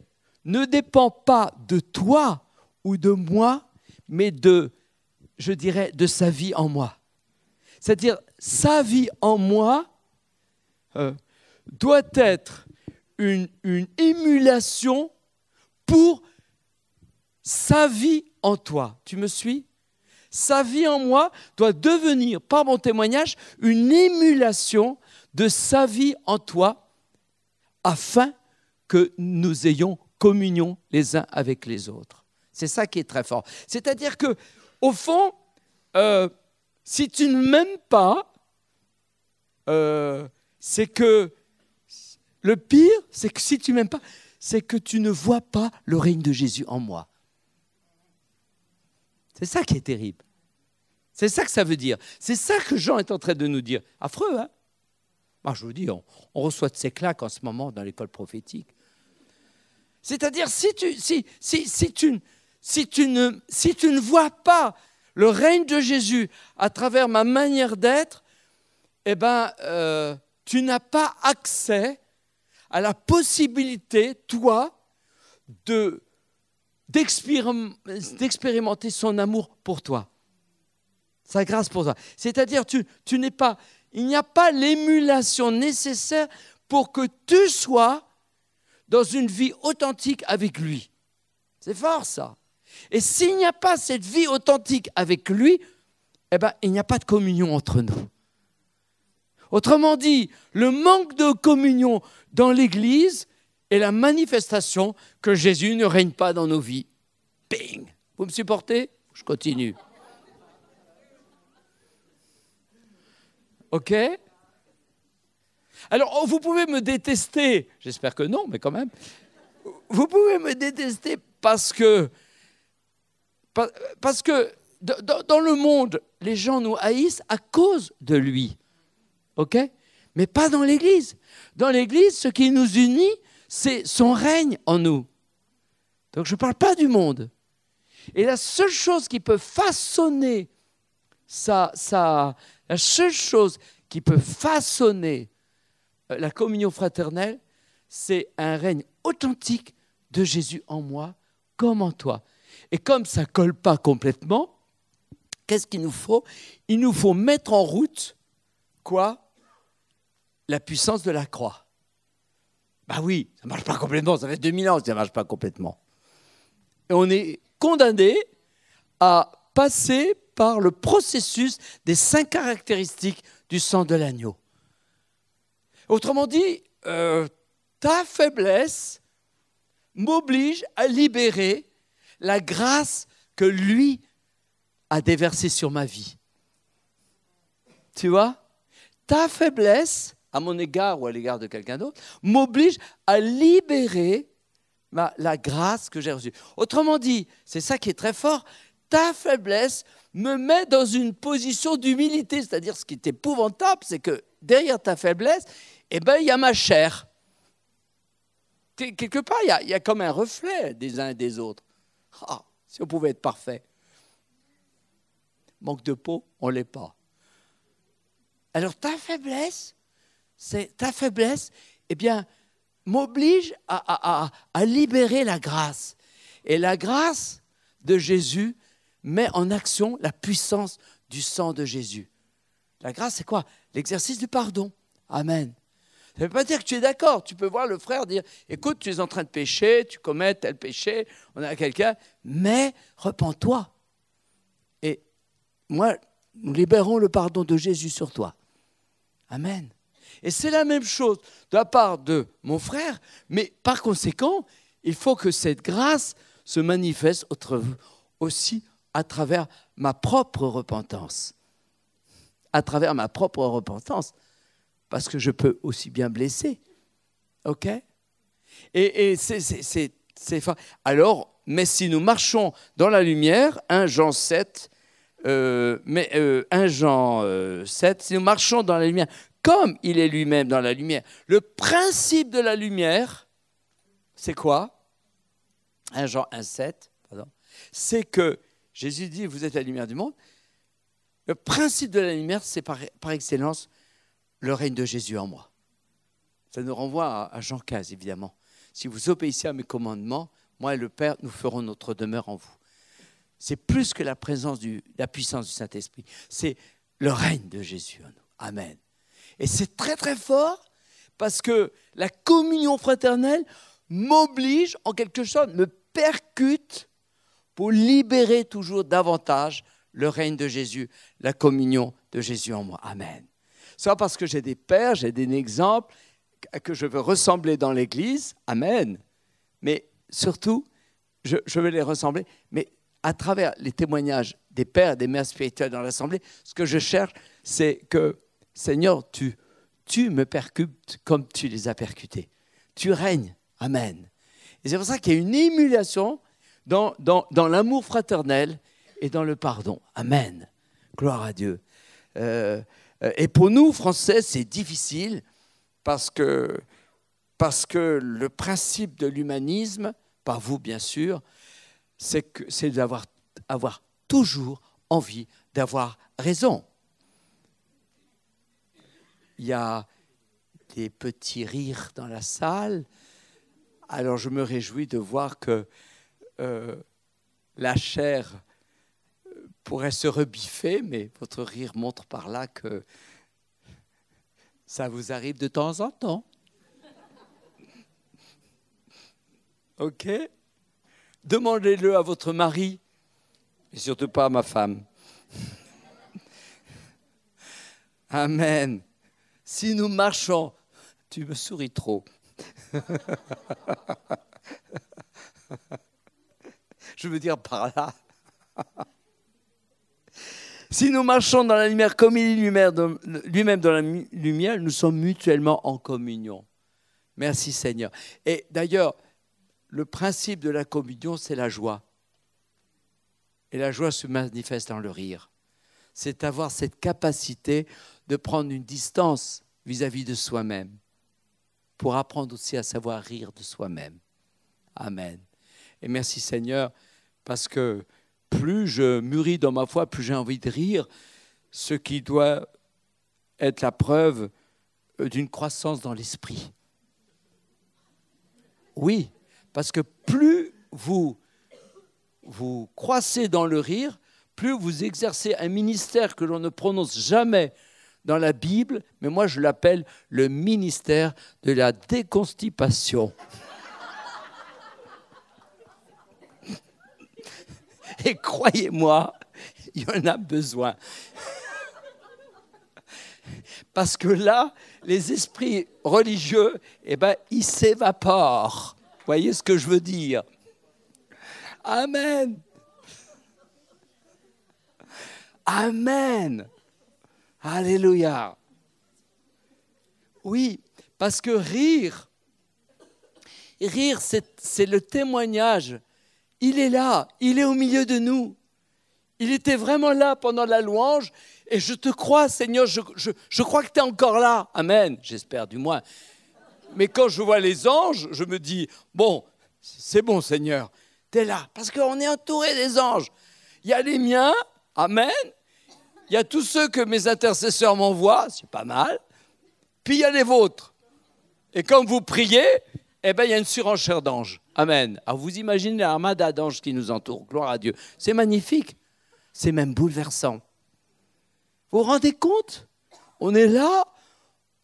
ne dépend pas de toi ou de moi, mais de, je dirais, de sa vie en moi. C'est-à-dire, sa vie en moi euh, doit être une, émulation pour sa vie en toi. Tu me suis? Sa vie en moi doit devenir, par mon témoignage, une émulation de sa vie en toi, afin que nous ayons communion les uns avec les autres. C'est ça qui est très fort. C'est-à-dire que, au fond, euh, si tu ne m'aimes pas, euh, c'est que le pire, c'est que si tu m'aimes pas, c'est que tu ne vois pas le règne de Jésus en moi. C'est ça qui est terrible. C'est ça que ça veut dire. C'est ça que Jean est en train de nous dire. Affreux, hein? Moi, je vous dis, on, reçoit de ces claques en ce moment dans l'école prophétique. C'est-à-dire, si tu, si, si, si, tu, si, tu ne, si tu ne vois pas le règne de Jésus à travers ma manière d'être, eh ben, euh, tu n'as pas accès à la possibilité, toi, de, d'expérimenter son amour pour toi. Sa grâce pour toi. C'est-à-dire, tu, tu n'es pas, il n'y a pas l'émulation nécessaire pour que tu sois dans une vie authentique avec lui. C'est fort ça. Et s'il n'y a pas cette vie authentique avec lui, eh ben, il n'y a pas de communion entre nous. Autrement dit, le manque de communion dans l'Église est la manifestation que Jésus ne règne pas dans nos vies. Bing Vous me supportez? Je continue. OK? Alors, oh, vous pouvez me détester, j'espère que non, mais quand même. Vous pouvez me détester parce que, parce que dans le monde, les gens nous haïssent à cause de lui. OK? Mais pas dans l'Église. Dans l'Église, ce qui nous unit, c'est son règne en nous. Donc je ne parle pas du monde. Et la seule chose qui peut façonner ça, la seule chose qui peut façonner euh, la communion fraternelle, c'est un règne authentique de Jésus en moi comme en toi. Et comme ça ne colle pas complètement, qu'est-ce qu'il nous faut? Il nous faut mettre en route quoi? La puissance de la croix. Bah oui, ça ne marche pas complètement, ça fait 2000 ans que ça ne marche pas complètement. Et on est condamné à passer par le processus des cinq caractéristiques du sang de l'agneau. Autrement dit, euh, ta faiblesse m'oblige à libérer la grâce que lui a déversée sur ma vie. Tu vois? Ta faiblesse, à mon égard ou à l'égard de quelqu'un d'autre, m'oblige à libérer la grâce que j'ai reçue. Autrement dit, c'est ça qui est très fort, ta faiblesse me met dans une position d'humilité, c'est-à-dire ce qui est épouvantable, c'est que derrière ta faiblesse, eh ben, il y a ma chair. Quelque part, il y, a, comme un reflet des uns et des autres. Ah, si on pouvait être parfait. Manque de peau, on ne l'est pas. Alors ta faiblesse, c'est ta faiblesse, eh bien, m'oblige à, à, libérer la grâce. Et la grâce de Jésus met en action la puissance du sang de Jésus. La grâce, c'est quoi? L'exercice du pardon. Amen. Ça ne veut pas dire que tu es d'accord. Tu peux voir le frère dire, écoute, tu es en train de pécher, tu commets tel péché, on a quelqu'un, mais repens-toi. Et moi, nous libérons le pardon de Jésus sur toi. Amen. Et c'est la même chose de la part de mon frère, mais par conséquent, il faut que cette grâce se manifeste aussi à travers ma propre repentance. À travers ma propre repentance. Parce que je peux aussi bien blesser. OK? Et, c'est Alors, mais si nous marchons dans la lumière, 1 Jean 7, euh, mais 1 euh, Jean 7, euh, si nous marchons dans la lumière, comme il est lui-même dans la lumière. Le principe de la lumière, c'est quoi? 1 Jean 1, 7, c'est que Jésus dit, vous êtes la lumière du monde. Le principe de la lumière, c'est par, excellence le règne de Jésus en moi. Ça nous renvoie à, Jean 15, évidemment. Si vous obéissez à mes commandements, moi et le Père, nous ferons notre demeure en vous. C'est plus que la présence du, la puissance du Saint-Esprit. C'est le règne de Jésus en nous. Amen. Et c'est très très fort parce que la communion fraternelle m'oblige en quelque sorte, me percute pour libérer toujours davantage le règne de Jésus, la communion de Jésus en moi. Amen. Soit parce que j'ai des pères, j'ai des exemples que je veux ressembler dans l'Église. Amen. Mais surtout, je, veux les ressembler. Mais à travers les témoignages des pères des mères spirituelles dans l'Assemblée, ce que je cherche, c'est que Seigneur, tu, tu me percutes comme tu les as percutés. Tu règnes. Amen. Et c'est pour ça qu'il y a une émulation dans, dans, dans l'amour fraternel et dans le pardon. Amen. Gloire à Dieu. Euh, et pour nous, Français, c'est difficile parce que, parce que le principe de l'humanisme, par vous bien sûr, c'est d'avoir avoir toujours envie d'avoir raison il y a des petits rires dans la salle. Alors je me réjouis de voir que euh, la chair pourrait se rebiffer, mais votre rire montre par là que ça vous arrive de temps en temps. OK? Demandez-le à votre mari et surtout pas à ma femme. (laughs) Amen. Si nous marchons, tu me souris trop. (laughs) Je veux dire par là. (laughs) Si nous marchons dans la lumière comme il est lui-même dans la lumière, nous sommes mutuellement en communion. Merci Seigneur. Et d'ailleurs, le principe de la communion, c'est la joie. Et la joie se manifeste dans le rire. C'est avoir cette capacité de prendre une distance vis-à-vis de soi-même pour apprendre aussi à savoir rire de soi-même. Amen. Et merci Seigneur, parce que plus je mûris dans ma foi, plus j'ai envie de rire, ce qui doit être la preuve d'une croissance dans l'esprit. Oui, parce que plus vous vous croissez dans le rire, plus vous exercez un ministère que l'on ne prononce jamais dans la Bible, mais moi je l'appelle le ministère de la déconstipation. (laughs) Et croyez-moi, il y en a besoin. (laughs) Parce que là, les esprits religieux, eh ben, ils s'évaporent. Vous voyez ce que je veux dire? Amen. Amen. Alléluia. Oui, parce que rire, rire, c'est le témoignage il est là, il est au milieu de nous. Il était vraiment là pendant la louange et je te crois, Seigneur, je, crois que tu es encore là. Amen, j'espère du moins. Mais quand je vois les anges, je me dis, bon, c'est bon, Seigneur, tu es là. Parce qu'on est entouré des anges. Il y a les miens, Amen. Il y a tous ceux que mes intercesseurs m'envoient, c'est pas mal. Puis il y a les vôtres. Et quand vous priez, eh bien, il y a une surenchère d'anges. Amen. Alors vous imaginez l'armada d'anges qui nous entoure. Gloire à Dieu. C'est magnifique. C'est même bouleversant. Vous vous rendez compte? On est là,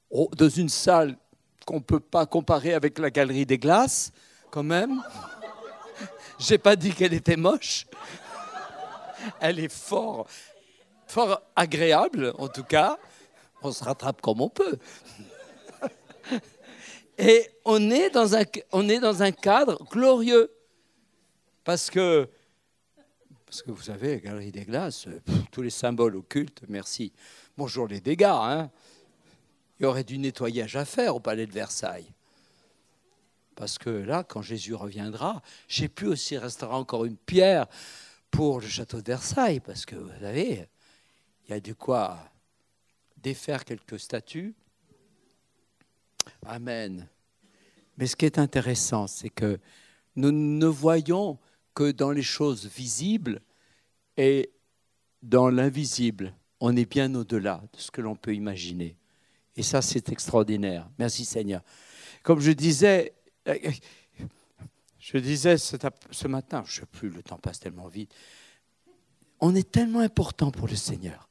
oh, dans une salle qu'on ne peut pas comparer avec la galerie des glaces, quand même. (laughs) J'ai pas dit qu'elle était moche. (laughs) Elle est fort, fort agréable, en tout cas. On se rattrape comme on peut. Et on est dans un, on est dans un cadre glorieux. Parce que, parce que vous savez, Galerie des Glaces, tous les symboles occultes, merci. Bonjour les dégâts. Hein. Il y aurait du nettoyage à faire au palais de Versailles. Parce que là, quand Jésus reviendra, je sais plus aussi restera encore une pierre pour le château de Versailles. Parce que, vous savez, il y a du quoi défaire quelques statues Amen. Mais ce qui est intéressant, c'est que nous ne voyons que dans les choses visibles et dans l'invisible. On est bien au-delà de ce que l'on peut imaginer. Et ça, c'est extraordinaire. Merci Seigneur. Comme je disais, je disais ce matin, je ne sais plus, le temps passe tellement vite. On est tellement important pour le Seigneur.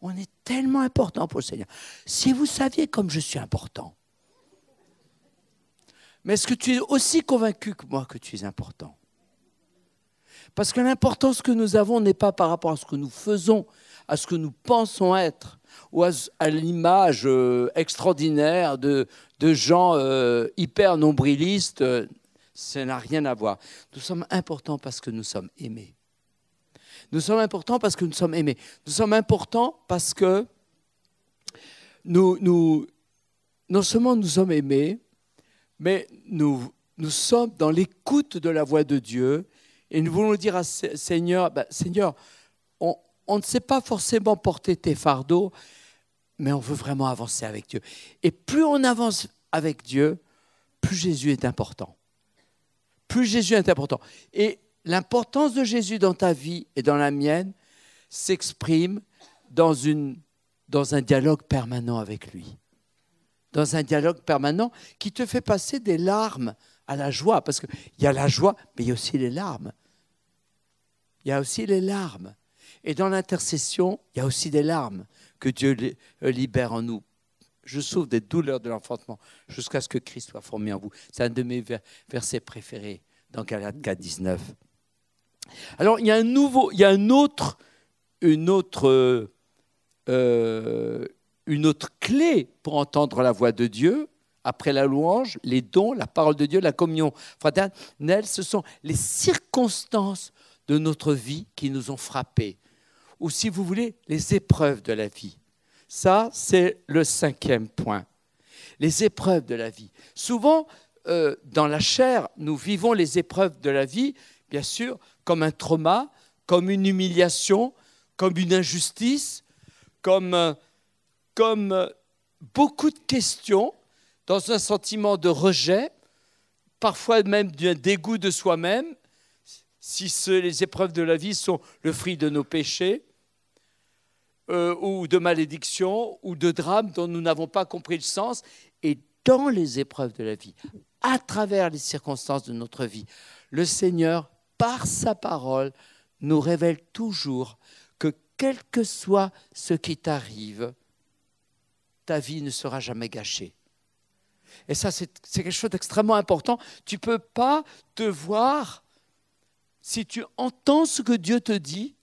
On est tellement important pour le Seigneur. Si vous saviez comme je suis important, mais est-ce que tu es aussi convaincu que moi que tu es important? Parce que l'importance que nous avons n'est pas par rapport à ce que nous faisons, à ce que nous pensons être, ou à, l'image euh, extraordinaire de, gens euh, hyper nombrilistes. ça n'a rien à voir. Nous sommes importants parce que nous sommes aimés. Nous sommes importants parce que nous sommes aimés. Nous sommes importants parce que nous non seulement nous sommes aimés, mais nous, nous sommes dans l'écoute de la voix de Dieu et nous voulons dire à Seigneur, ben, Seigneur, on, on ne sait pas forcément porter tes fardeaux, mais on veut vraiment avancer avec Dieu. Et plus on avance avec Dieu, plus Jésus est important. Plus Jésus est important. Et l'importance de Jésus dans ta vie et dans la mienne s'exprime dans, dans un dialogue permanent avec lui dans un dialogue permanent qui te fait passer des larmes à la joie. Parce qu'il y a la joie, mais il y a aussi les larmes. Il y a aussi les larmes. Et dans l'intercession, il y a aussi des larmes que Dieu euh, libère en nous. Je souffre des douleurs de l'enfantement jusqu'à ce que Christ soit formé en vous. C'est un de mes versets préférés dans Galates 4, 19. Alors, il y a un nouveau, il y a un autre, une autre, euh, une autre clé pour entendre la voix de Dieu. Après la louange, les dons, la parole de Dieu, la communion fraternelle, ce sont les circonstances de notre vie qui nous ont frappés. Ou si vous voulez, les épreuves de la vie. Ça, c'est le cinquième point. Les épreuves de la vie. Souvent, euh, dans la chair, nous vivons les épreuves de la vie, bien sûr, comme un trauma, comme une humiliation, comme une injustice, comme, euh, comme euh, beaucoup de questions, dans un sentiment de rejet, parfois même d'un dégoût de soi-même, si les épreuves de la vie sont le fruit de nos péchés, ou de malédictions, ou de drames dont nous n'avons pas compris le sens. Et dans les épreuves de la vie, à travers les circonstances de notre vie. Le Seigneur, par sa parole, nous révèle toujours que quel que soit ce qui t'arrive, ta vie ne sera jamais gâchée. Et ça, c'est quelque chose d'extrêmement important. Tu ne peux pas te voir si tu entends ce que Dieu te dit.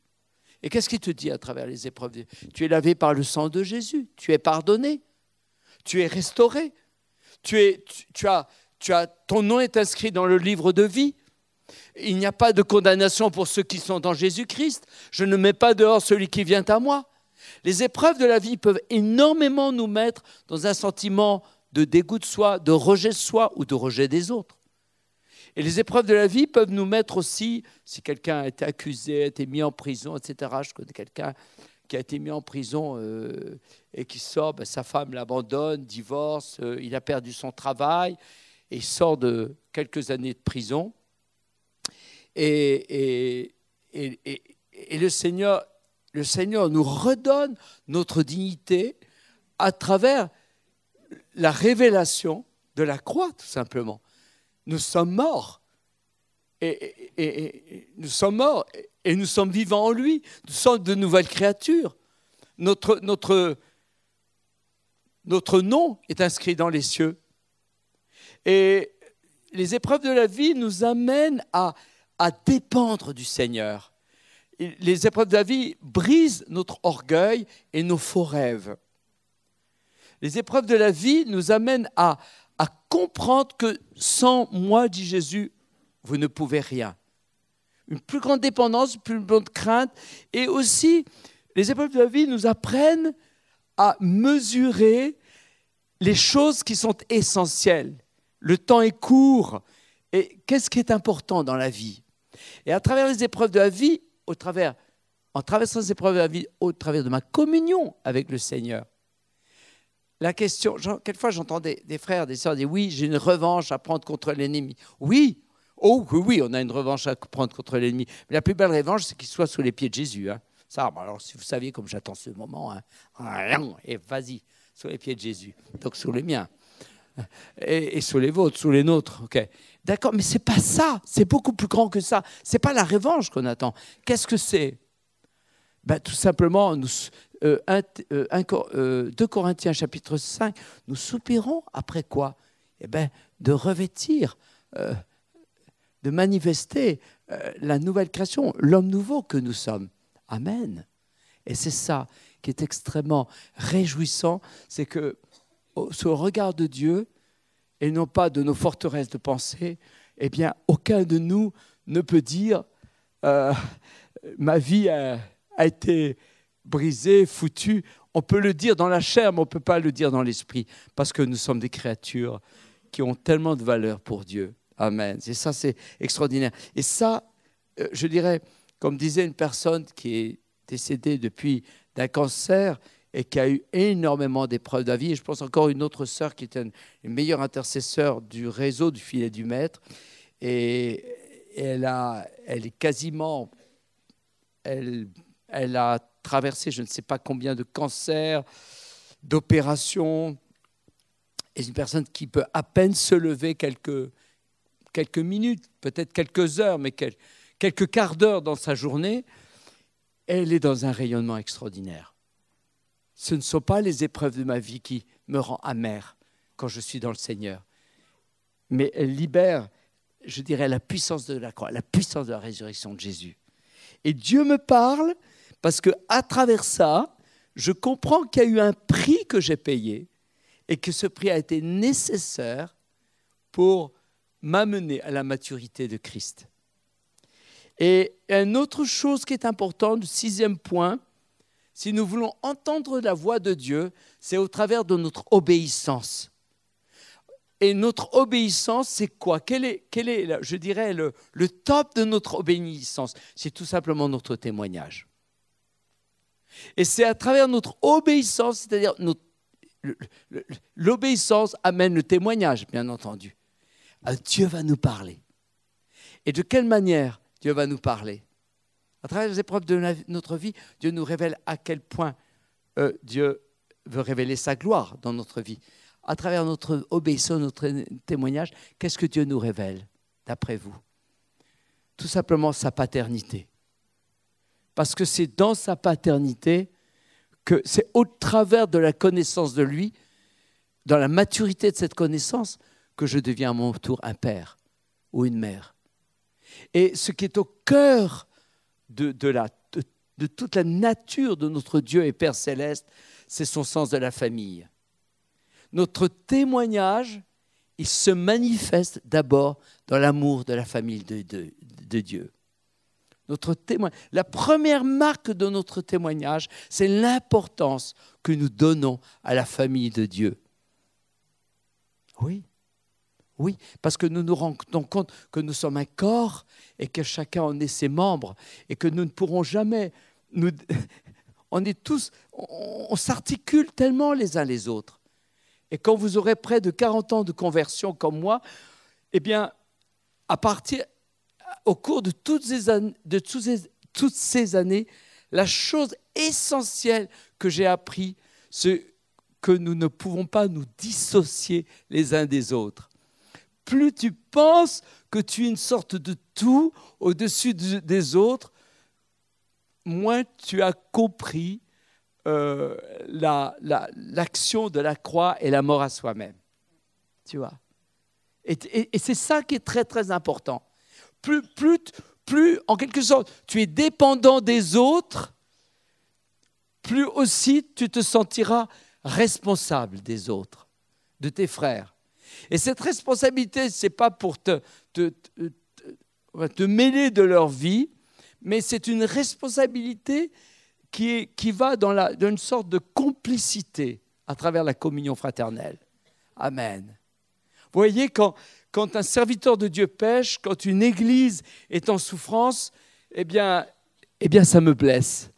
Et qu'est-ce qu'il te dit à travers les épreuves Tu es lavé par le sang de Jésus, tu es pardonné, tu es restauré, tu, es, tu as ton nom est inscrit dans le livre de vie. Il n'y a pas de condamnation pour ceux qui sont dans Jésus-Christ. Je ne mets pas dehors celui qui vient à moi. Les épreuves de la vie peuvent énormément nous mettre dans un sentiment de dégoût de soi, de rejet de soi ou de rejet des autres. Et les épreuves de la vie peuvent nous mettre aussi, si quelqu'un a été accusé, a été mis en prison, etc. Je connais quelqu'un qui a été mis en prison euh, et qui sort, ben, sa femme l'abandonne, divorce, euh, il a perdu son travail, et sort de quelques années de prison. Et, le, Seigneur, le Seigneur nous redonne notre dignité à travers la révélation de la croix, tout simplement. Nous sommes morts. Et, nous sommes morts et nous sommes vivants en lui. Nous sommes de nouvelles créatures. Notre, nom est inscrit dans les cieux. Et les épreuves de la vie nous amènent à dépendre du Seigneur. Les épreuves de la vie brisent notre orgueil et nos faux rêves. Les épreuves de la vie nous amènent à, comprendre que sans moi, dit Jésus, vous ne pouvez rien. Une plus grande dépendance, une plus grande crainte. Et aussi, les épreuves de la vie nous apprennent à mesurer les choses qui sont essentielles le temps est court. Et qu'est-ce qui est important dans la vie? Et à travers les épreuves de la vie, au travers, en traversant les épreuves de la vie, au travers de ma communion avec le Seigneur, la question, quelquefois j'entends des, frères, des sœurs dire oui, j'ai une revanche à prendre contre l'ennemi. Oui, oh oui, on a une revanche à prendre contre l'ennemi. Mais la plus belle revanche, c'est qu'il soit sous les pieds de Jésus. Hein. Ça, alors si vous saviez comme j'attends ce moment, hein. et vas-y, sous les pieds de Jésus, donc sous les miens et, sous les vôtres, sous les nôtres. ok D'accord, mais c'est pas ça. C'est beaucoup plus grand que ça. C'est pas la revanche qu'on attend. Qu'est-ce que c'est? Ben, Tout simplement, nous, 2 euh, euh, euh, Corinthiens chapitre 5, nous soupirons après quoi? Eh ben, De revêtir, de manifester la nouvelle création, l'homme nouveau que nous sommes. Amen. Et c'est ça qui est extrêmement réjouissant, c'est que sous le regard de Dieu et non pas de nos forteresses de pensée, eh bien, aucun de nous ne peut dire euh, ma vie a, été brisée, foutue. On peut le dire dans la chair, mais on ne peut pas le dire dans l'esprit, parce que nous sommes des créatures qui ont tellement de valeur pour Dieu. Amen. Et ça, c'est extraordinaire. Et ça, euh, je dirais, comme disait une personne qui est décédée depuis d'un cancer, et qui a eu énormément d'épreuves de vie. Et je pense encore une autre sœur qui était une, meilleure intercesseur du réseau du filet du maître. Et elle, a, elle est quasiment. Elle, elle a traversé je ne sais pas combien de cancers, d'opérations. Et c'est une personne qui peut à peine se lever quelques, quelques minutes, peut-être quelques heures, mais quelques, quelques quarts d'heure dans sa journée. elle est dans un rayonnement extraordinaire. Ce ne sont pas les épreuves de ma vie qui me rendent amère quand je suis dans le Seigneur, mais elle libère, je dirais, la puissance de la croix, la puissance de la résurrection de Jésus. Et Dieu me parle parce que à travers ça, je comprends qu'il y a eu un prix que j'ai payé et que ce prix a été nécessaire pour m'amener à la maturité de Christ. Et une autre chose qui est importante, le sixième point, si nous voulons entendre la voix de Dieu, c'est au travers de notre obéissance. Et notre obéissance, c'est quoi? Quel est, quel est, je dirais, le, le top de notre obéissance? C'est tout simplement notre témoignage. Et c'est à travers notre obéissance, c'est-à-dire l'obéissance amène le témoignage, bien entendu. Ah, Dieu va nous parler. Et de quelle manière Dieu va nous parler? À travers les épreuves de notre vie, Dieu nous révèle à quel point euh, Dieu veut révéler sa gloire dans notre vie. À travers notre obéissance, notre témoignage, qu'est-ce que Dieu nous révèle, d'après vous? Tout simplement sa paternité. Parce que c'est dans sa paternité que c'est au travers de la connaissance de lui, dans la maturité de cette connaissance, que je deviens à mon tour un père ou une mère. Et ce qui est au cœur de, de toute la nature de notre Dieu et Père céleste, c'est son sens de la famille. Notre témoignage, il se manifeste d'abord dans l'amour de la famille de, de Dieu. Notre témoin, la première marque de notre témoignage, c'est l'importance que nous donnons à la famille de Dieu. Oui, oui, parce que nous nous rendons compte que nous sommes un corps et que chacun en est ses membres et que nous ne pourrons jamais. Nous, (laughs) on est tous, on, s'articule tellement les uns les autres. Et quand vous aurez près de 40 ans de conversion comme moi, eh bien, à partir, au cours de toutes ces années, de toutes ces années la chose essentielle que j'ai appris, c'est que nous ne pouvons pas nous dissocier les uns des autres. Plus tu penses que tu es une sorte de tout au-dessus des autres, moins tu as compris euh, l'action de la croix et la mort à soi-même. Tu vois Et, c'est ça qui est très très important plus, en quelque sorte, tu es dépendant des autres, plus aussi tu te sentiras responsable des autres, de tes frères. Et cette responsabilité, ce n'est pas pour te, te, te, mêler de leur vie, mais c'est une responsabilité qui, est, qui va dans, la, dans une sorte de complicité à travers la communion fraternelle. Amen. Vous voyez, quand, un serviteur de Dieu pêche, quand une église est en souffrance, eh bien, eh bien ça me blesse.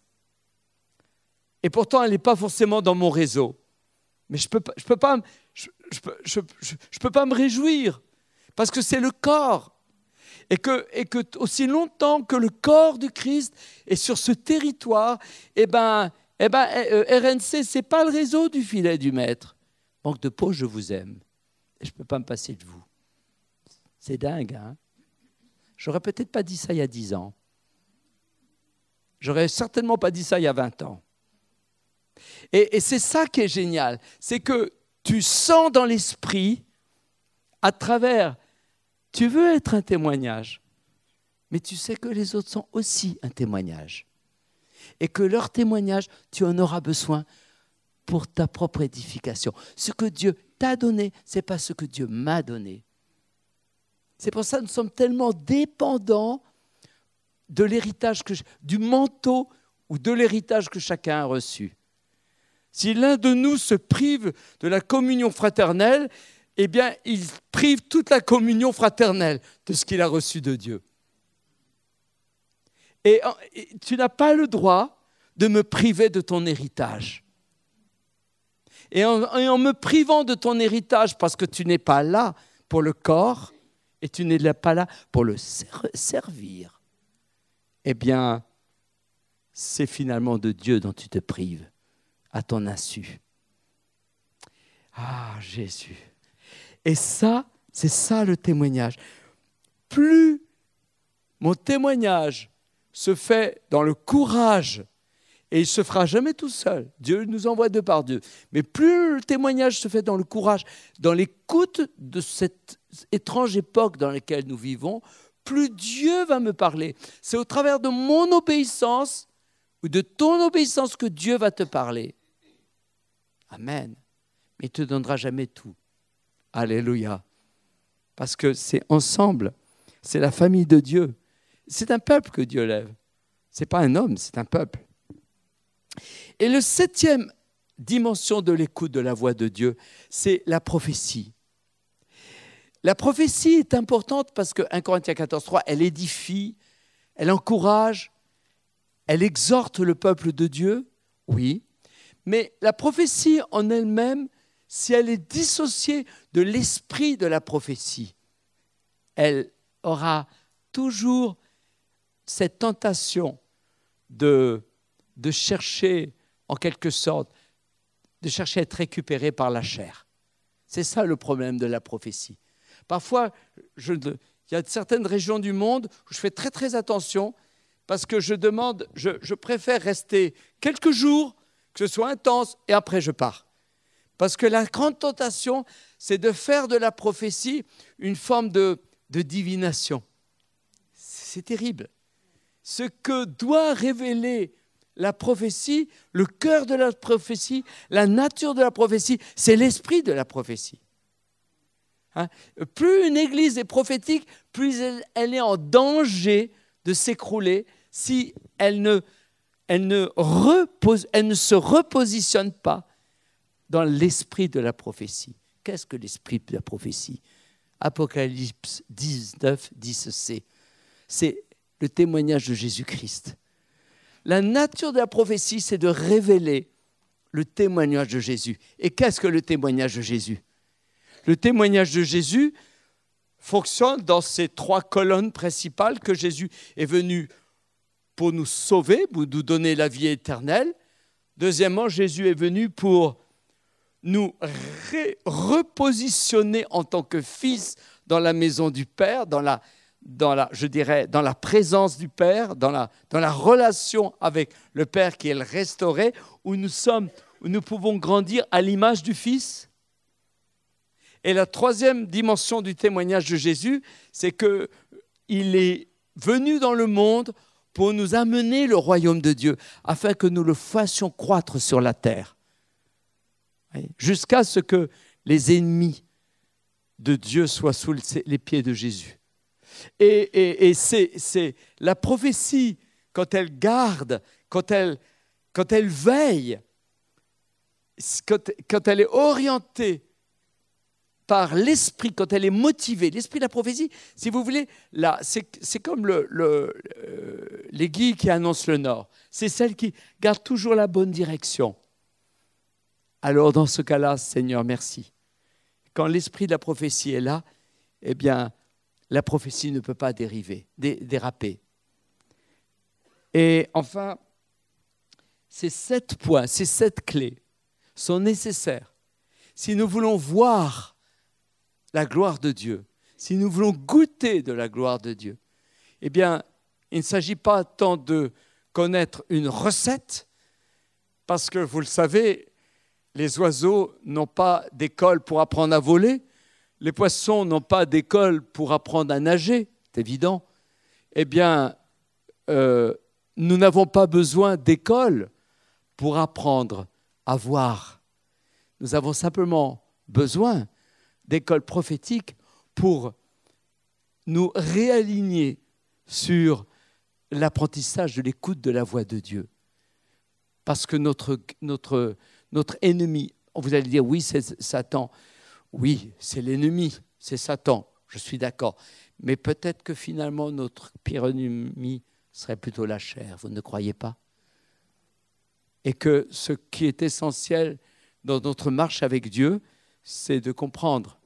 Et pourtant, elle n'est pas forcément dans mon réseau. Mais je ne peux, je peux, pas, je, je, peux pas me réjouir, parce que c'est le corps. Et que, aussi longtemps que le corps du Christ est sur ce territoire, eh ben, eh ben, euh, RNC, ce n'est pas le réseau du filet du maître. Manque de peau, je vous aime. Et je ne peux pas me passer de vous. C'est dingue, hein J'aurais peut-être pas dit ça il y a 10 ans. J'aurais certainement pas dit ça il y a 20 ans. Et, et c'est ça qui est génial, c'est que tu sens dans l'esprit, à travers, tu veux être un témoignage, mais tu sais que les autres sont aussi un témoignage. Et que leur témoignage, tu en auras besoin pour ta propre édification. Ce que Dieu t'a donné, ce n'est pas ce que Dieu m'a donné. C'est pour ça que nous sommes tellement dépendants de l'héritage, du manteau ou de l'héritage que chacun a reçu. Si l'un de nous se prive de la communion fraternelle, eh bien, il prive toute la communion fraternelle de ce qu'il a reçu de Dieu. Et, tu n'as pas le droit de me priver de ton héritage. et en me privant de ton héritage parce que tu n'es pas là pour le corps, et tu n'es pas là pour le servir, eh bien, c'est finalement de Dieu dont tu te prives à ton insu. Ah, Jésus. Et ça, c'est ça le témoignage. Plus mon témoignage se fait dans le courage et il se fera jamais tout seul. Dieu nous envoie deux par deux. Mais plus le témoignage se fait dans le courage, dans l'écoute de cette étrange époque dans laquelle nous vivons, plus Dieu va me parler. C'est au travers de mon obéissance ou de ton obéissance que Dieu va te parler. Amen. Mais il ne te donnera jamais tout. Alléluia. Parce que c'est ensemble. C'est la famille de Dieu. C'est un peuple que Dieu lève. Ce n'est pas un homme, c'est un peuple. Et le septième dimension de l'écoute de la voix de Dieu, c'est la prophétie. La prophétie est importante parce que 1 Corinthiens 14, 3, elle édifie, elle encourage, elle exhorte le peuple de Dieu, oui, mais la prophétie en elle-même, si elle est dissociée de l'esprit de la prophétie, elle aura toujours cette tentation de de chercher, en quelque sorte, de chercher à être récupéré par la chair. C'est ça le problème de la prophétie. Parfois, il y a certaines régions du monde où je fais très très attention parce que je demande, je, je préfère rester quelques jours, que ce soit intense, et après je pars. Parce que la grande tentation, c'est de faire de la prophétie une forme de, divination. C'est terrible. Ce que doit révéler la prophétie, le cœur de la prophétie, la nature de la prophétie, c'est l'esprit de la prophétie. Hein? plus une église est prophétique, plus elle, est en danger de s'écrouler si elle ne, elle, ne se repositionne pas dans l'esprit de la prophétie. Qu'est-ce que l'esprit de la prophétie? Apocalypse 19 dit ceci. C'est le témoignage de Jésus-Christ. La nature de la prophétie, c'est de révéler le témoignage de Jésus. Et qu'est-ce que le témoignage de Jésus? Le témoignage de Jésus fonctionne dans ces trois colonnes principales que Jésus est venu pour nous sauver, pour nous donner la vie éternelle. Deuxièmement, Jésus est venu pour nous repositionner en tant que fils dans la maison du Père, dans la dans la, je dirais, dans la présence du Père, dans la, dans la relation avec le Père qui est le restauré, où nous sommes, où nous pouvons grandir à l'image du Fils. Et la troisième dimension du témoignage de Jésus, c'est que il est venu dans le monde pour nous amener le royaume de Dieu, afin que nous le fassions croître sur la terre, jusqu'à ce que les ennemis de Dieu soient sous les pieds de Jésus. Et, c'est la prophétie, quand elle garde, quand elle, veille, quand, elle est orientée par l'esprit, quand elle est motivée, l'esprit de la prophétie, si vous voulez, là, c'est comme le, le, euh, l'aiguille qui annonce le nord. C'est celle qui garde toujours la bonne direction. Alors, dans ce cas-là, Seigneur, merci. Quand l'esprit de la prophétie est là, eh bien, la prophétie ne peut pas dériver, déraper. Et enfin, ces sept points, ces sept clés sont nécessaires. Si nous voulons voir la gloire de Dieu, si nous voulons goûter de la gloire de Dieu, eh bien, il ne s'agit pas tant de connaître une recette, parce que vous le savez, les oiseaux n'ont pas d'école pour apprendre à voler, les poissons n'ont pas d'école pour apprendre à nager, c'est évident, eh bien, euh, nous n'avons pas besoin d'école pour apprendre à voir. Nous avons simplement besoin d'écoles prophétiques pour nous réaligner sur l'apprentissage de l'écoute de la voix de Dieu. Parce que notre, notre, notre ennemi, vous allez dire, oui, c'est Satan. Oui, c'est l'ennemi, c'est Satan, je suis d'accord. Mais peut-être que finalement notre pire ennemi serait plutôt la chair, vous ne croyez pas? Et que ce qui est essentiel dans notre marche avec Dieu, c'est de comprendre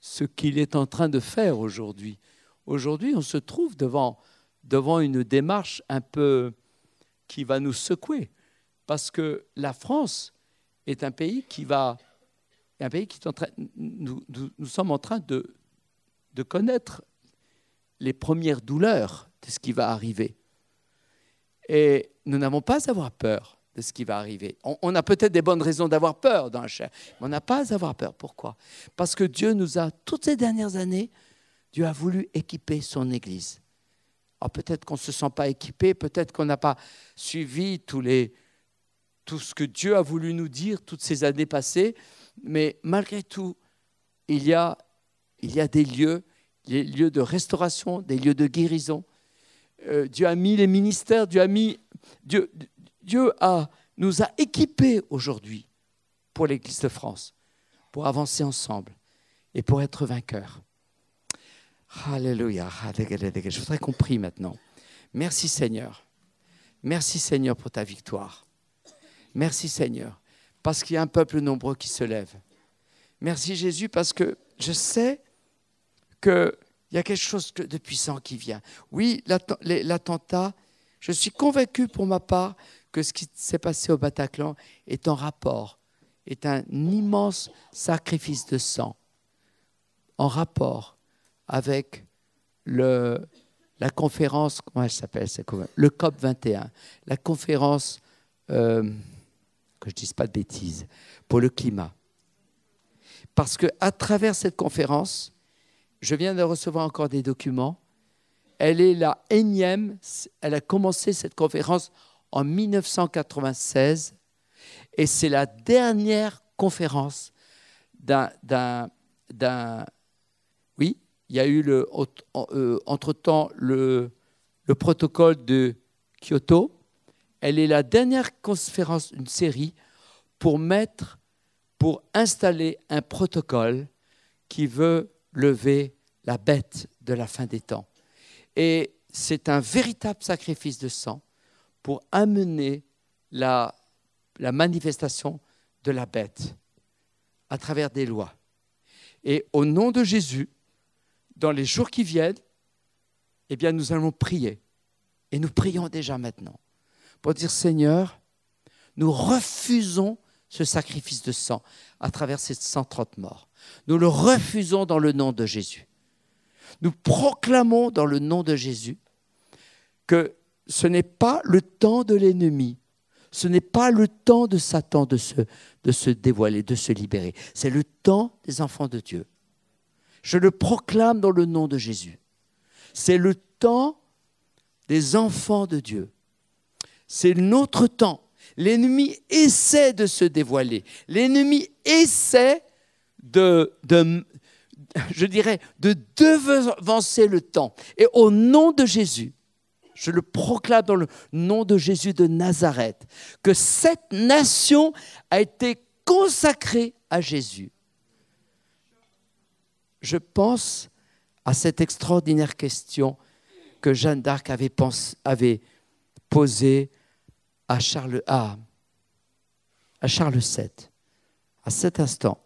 ce qu'il est en train de faire aujourd'hui, aujourd'hui on se trouve devant, devant une démarche un peu qui va nous secouer, parce que la France est un pays qui va un pays qui est en train, nous, nous, sommes en train de, de connaître les premières douleurs de ce qui va arriver. Et nous n'avons pas à avoir peur de ce qui va arriver. On, a peut-être des bonnes raisons d'avoir peur dans la chair, mais on n'a pas à avoir peur. Pourquoi? Parce que Dieu nous a, toutes ces dernières années, Dieu a voulu équiper son Église. Alors peut-être qu'on ne se sent pas équipé, peut-être qu'on n'a pas suivi tous les, tout ce que Dieu a voulu nous dire toutes ces années passées, mais malgré tout, il y a, il y a des lieux, des lieux de restauration, des lieux de guérison. Euh, Dieu a mis les ministères, Dieu a mis, Dieu, Dieu nous a équipés aujourd'hui pour l'Église de France, pour avancer ensemble et pour être vainqueurs. Alléluia. Je voudrais qu'on prie maintenant. Merci Seigneur. Merci Seigneur pour ta victoire. Merci Seigneur, parce qu'il y a un peuple nombreux qui se lève. Merci Jésus, parce que je sais qu'il y a quelque chose de puissant qui vient. Oui, l'attentat, je suis convaincu pour ma part que ce qui s'est passé au Bataclan est en rapport, est un immense sacrifice de sang, en rapport avec la conférence, comment elle s'appelle Le COP 21, la conférence, euh, que je ne dise pas de bêtises, pour le climat. Parce qu'à travers cette conférence, je viens de recevoir encore des documents, elle est la énième, elle a commencé cette conférence en 1996 et c'est la dernière conférence d'un, oui, il y a eu euh, entre-temps le, le protocole de Kyoto. Elle est la dernière conférence d'une série pour mettre, pour installer un protocole qui veut lever la bête de la fin des temps. Et c'est un véritable sacrifice de sang pour amener la, manifestation de la bête à travers des lois. Et au nom de Jésus, dans les jours qui viennent, eh bien, nous allons prier. Et nous prions déjà maintenant pour dire Seigneur, nous refusons ce sacrifice de sang à travers ces 130 morts. Nous le refusons dans le nom de Jésus. Nous proclamons dans le nom de Jésus que ce n'est pas le temps de l'ennemi, ce n'est pas le temps de Satan de se, dévoiler, de se libérer. C'est le temps des enfants de Dieu. Je le proclame dans le nom de Jésus. C'est le temps des enfants de Dieu. C'est notre temps. L'ennemi essaie de se dévoiler. L'ennemi essaie de, de, je dirais, de devancer le temps. Et au nom de Jésus, je le proclame dans le nom de Jésus de Nazareth, que cette nation a été consacrée à Jésus. Je pense à cette extraordinaire question que Jeanne d'Arc avait, posée à Charles, VII. À cet instant,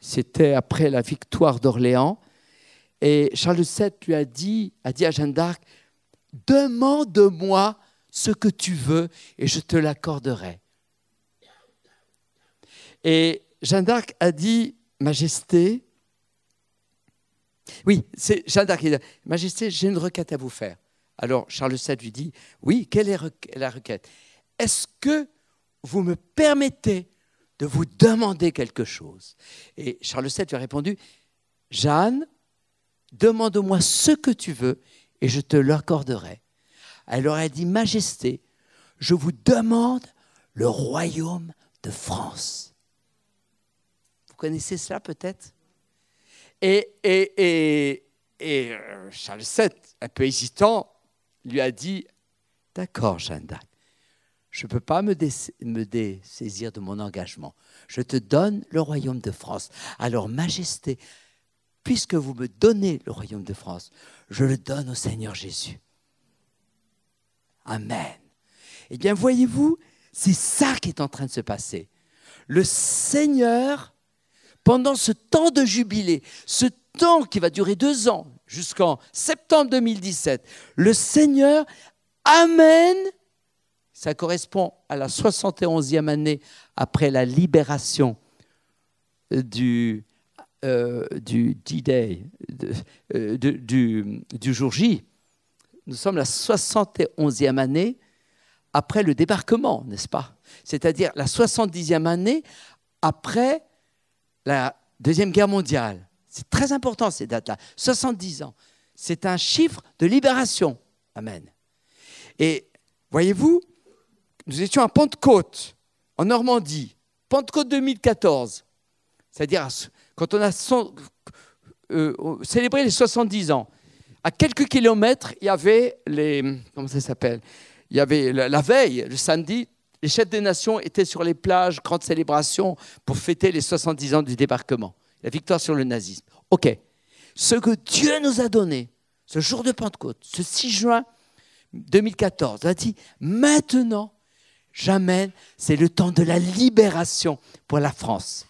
c'était après la victoire d'Orléans, et Charles VII lui a dit, a dit à Jeanne d'Arc, Demande-moi ce que tu veux et je te l'accorderai. Et Jeanne d'Arc a dit, Majesté, oui, c'est Jeanne d'Arc qui dit, Majesté, j'ai une requête à vous faire. Alors Charles VII lui dit, oui, quelle est la requête? Est-ce que vous me permettez de vous demander quelque chose? Et Charles VII lui a répondu, Jeanne, demande-moi ce que tu veux et je te l'accorderai. Elle aurait dit, Majesté, je vous demande le royaume de France. Vous connaissez cela peut-être? Et, et, et, euh, Charles VII, un peu hésitant, lui a dit, d'accord Jeanne d'Arc, je ne peux pas me, me dessaisir de mon engagement. Je te donne le royaume de France. Alors, Majesté, puisque vous me donnez le royaume de France, je le donne au Seigneur Jésus. Amen. Eh bien, voyez-vous, c'est ça qui est en train de se passer. Le Seigneur, pendant ce temps de jubilé, ce temps qui va durer deux ans, jusqu'en septembre 2017, le Seigneur amène, ça correspond à la 71e année après la libération du, euh, du D-Day, euh, du, du, jour J, nous sommes la 71e année après le débarquement, n'est-ce pas? C'est-à-dire la 70e année après la Deuxième Guerre mondiale. C'est très important ces dates-là. 70 ans. C'est un chiffre de libération. Amen. Et voyez-vous, nous étions à Pentecôte, en Normandie, Pentecôte 2014. C'est-à-dire quand on a euh, célébré les 70 ans. À quelques kilomètres, il y avait les. Comment ça s'appelle? Il y avait la, veille, le samedi, les chefs des nations étaient sur les plages, grande célébration pour fêter les 70 ans du débarquement, la victoire sur le nazisme. OK. Ce que Dieu nous a donné, ce jour de Pentecôte, ce 6 juin 2014, il a dit maintenant, jamais, c'est le temps de la libération pour la France.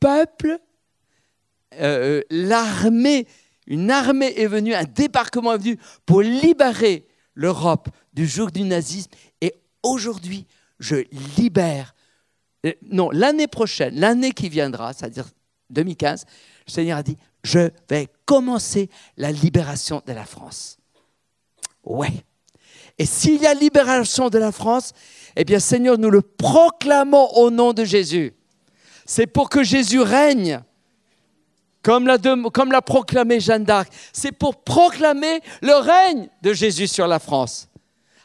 Peuple, euh, l'armée, une armée est venue, un débarquement est venu pour libérer l'Europe du jour du nazisme. Et aujourd'hui, je libère. Euh, non, l'année prochaine, l'année qui viendra, c'est-à-dire 2015, le Seigneur a dit, je vais commencer la libération de la France. Ouais. Et s'il y a libération de la France, eh bien Seigneur, nous le proclamons au nom de Jésus. C'est pour que Jésus règne, comme l'a, proclamé Jeanne d'Arc. C'est pour proclamer le règne de Jésus sur la France.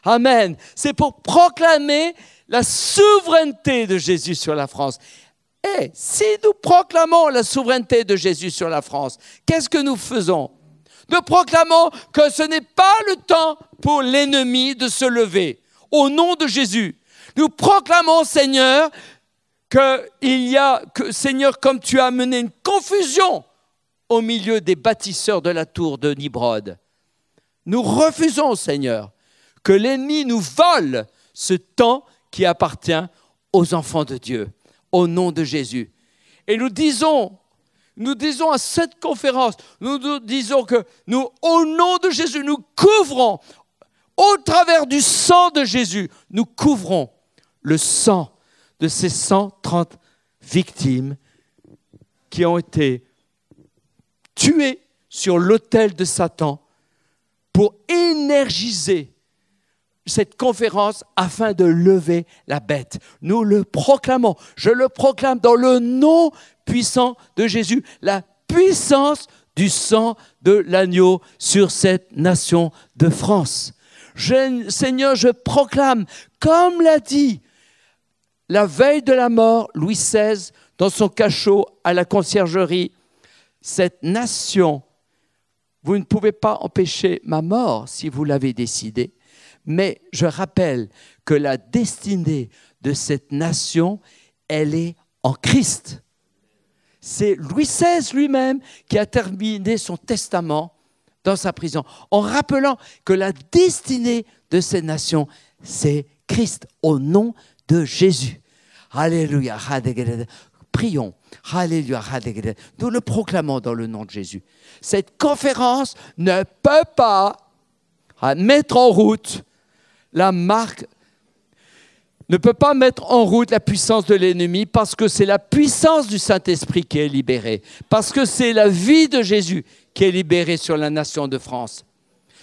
Amen. C'est pour proclamer la souveraineté de Jésus sur la France. Et si nous proclamons la souveraineté de Jésus sur la France, qu'est-ce que nous faisons? Nous proclamons que ce n'est pas le temps pour l'ennemi de se lever. Au nom de Jésus, nous proclamons, Seigneur, que il y a, que, Seigneur, comme tu as mené une confusion au milieu des bâtisseurs de la tour de Nibrod. Nous refusons, Seigneur, que l'ennemi nous vole ce temps qui appartient aux enfants de Dieu au nom de Jésus. Et nous disons, nous disons à cette conférence, nous, nous disons que nous, au nom de Jésus, nous couvrons, au travers du sang de Jésus, nous couvrons le sang de ces 130 victimes qui ont été tuées sur l'autel de Satan pour énergiser cette conférence afin de lever la bête. Nous le proclamons. Je le proclame dans le nom puissant de Jésus, la puissance du sang de l'agneau sur cette nation de France. Seigneur, je proclame, comme l'a dit la veille de la mort, Louis XVI, dans son cachot à la conciergerie, cette nation, vous ne pouvez pas empêcher ma mort si vous l'avez décidé mais je rappelle que la destinée de cette nation, elle est en Christ. C'est Louis XVI lui-même qui a terminé son testament dans sa prison, en rappelant que la destinée de cette nation, c'est Christ, au nom de Jésus. Alléluia. Prions. Alléluia. Nous le proclamons dans le nom de Jésus. Cette conférence ne peut pas mettre en route la marque ne peut pas mettre en route la puissance de l'ennemi parce que c'est la puissance du Saint-Esprit qui est libérée, parce que c'est la vie de Jésus qui est libérée sur la nation de France.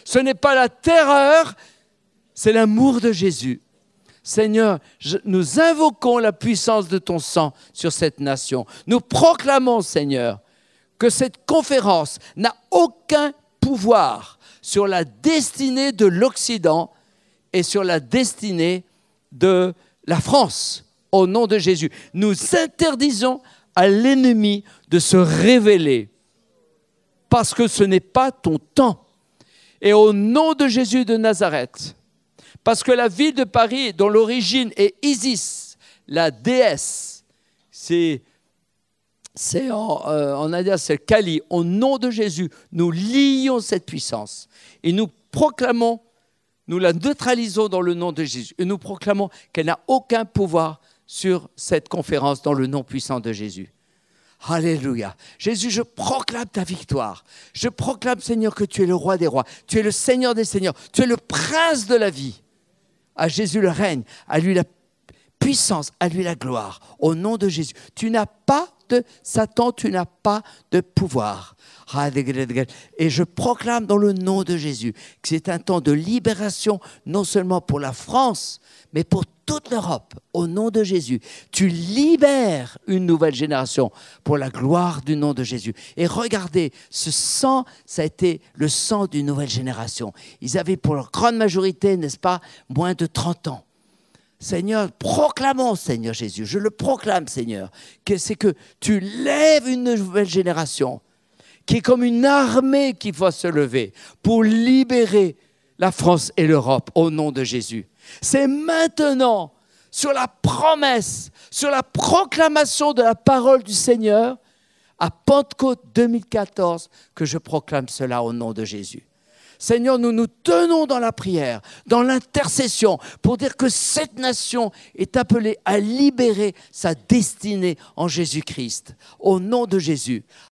Ce n'est pas la terreur, c'est l'amour de Jésus. Seigneur, nous invoquons la puissance de ton sang sur cette nation. Nous proclamons, Seigneur, que cette conférence n'a aucun pouvoir sur la destinée de l'Occident, et sur la destinée de la France, au nom de Jésus. Nous interdisons à l'ennemi de se révéler, parce que ce n'est pas ton temps. Et au nom de Jésus de Nazareth, parce que la ville de Paris, dont l'origine est Isis, la déesse, c'est en, euh, en c'est Kali. Au nom de Jésus, nous lions cette puissance et nous proclamons nous la neutralisons dans le nom de Jésus et nous proclamons qu'elle n'a aucun pouvoir sur cette conférence dans le nom puissant de Jésus. Alléluia. Jésus, je proclame ta victoire. Je proclame, Seigneur, que tu es le roi des rois. Tu es le Seigneur des seigneurs. Tu es le prince de la vie. À Jésus le règne. À lui la puissance. À lui la gloire. Au nom de Jésus. Tu n'as pas Satan, tu n'as pas de pouvoir. Et je proclame dans le nom de Jésus que c'est un temps de libération, non seulement pour la France, mais pour toute l'Europe, au nom de Jésus. Tu libères une nouvelle génération pour la gloire du nom de Jésus. Et regardez, ce sang, ça a été le sang d'une nouvelle génération. Ils avaient pour leur grande majorité, n'est-ce pas, moins de 30 ans. Seigneur, proclamons, Seigneur Jésus, je le proclame, Seigneur, que c'est que tu lèves une nouvelle génération qui est comme une armée qui va se lever pour libérer la France et l'Europe au nom de Jésus. C'est maintenant, sur la promesse, sur la proclamation de la parole du Seigneur, à Pentecôte 2014, que je proclame cela au nom de Jésus. Seigneur, nous nous tenons dans la prière, dans l'intercession, pour dire que cette nation est appelée à libérer sa destinée en Jésus-Christ. Au nom de Jésus.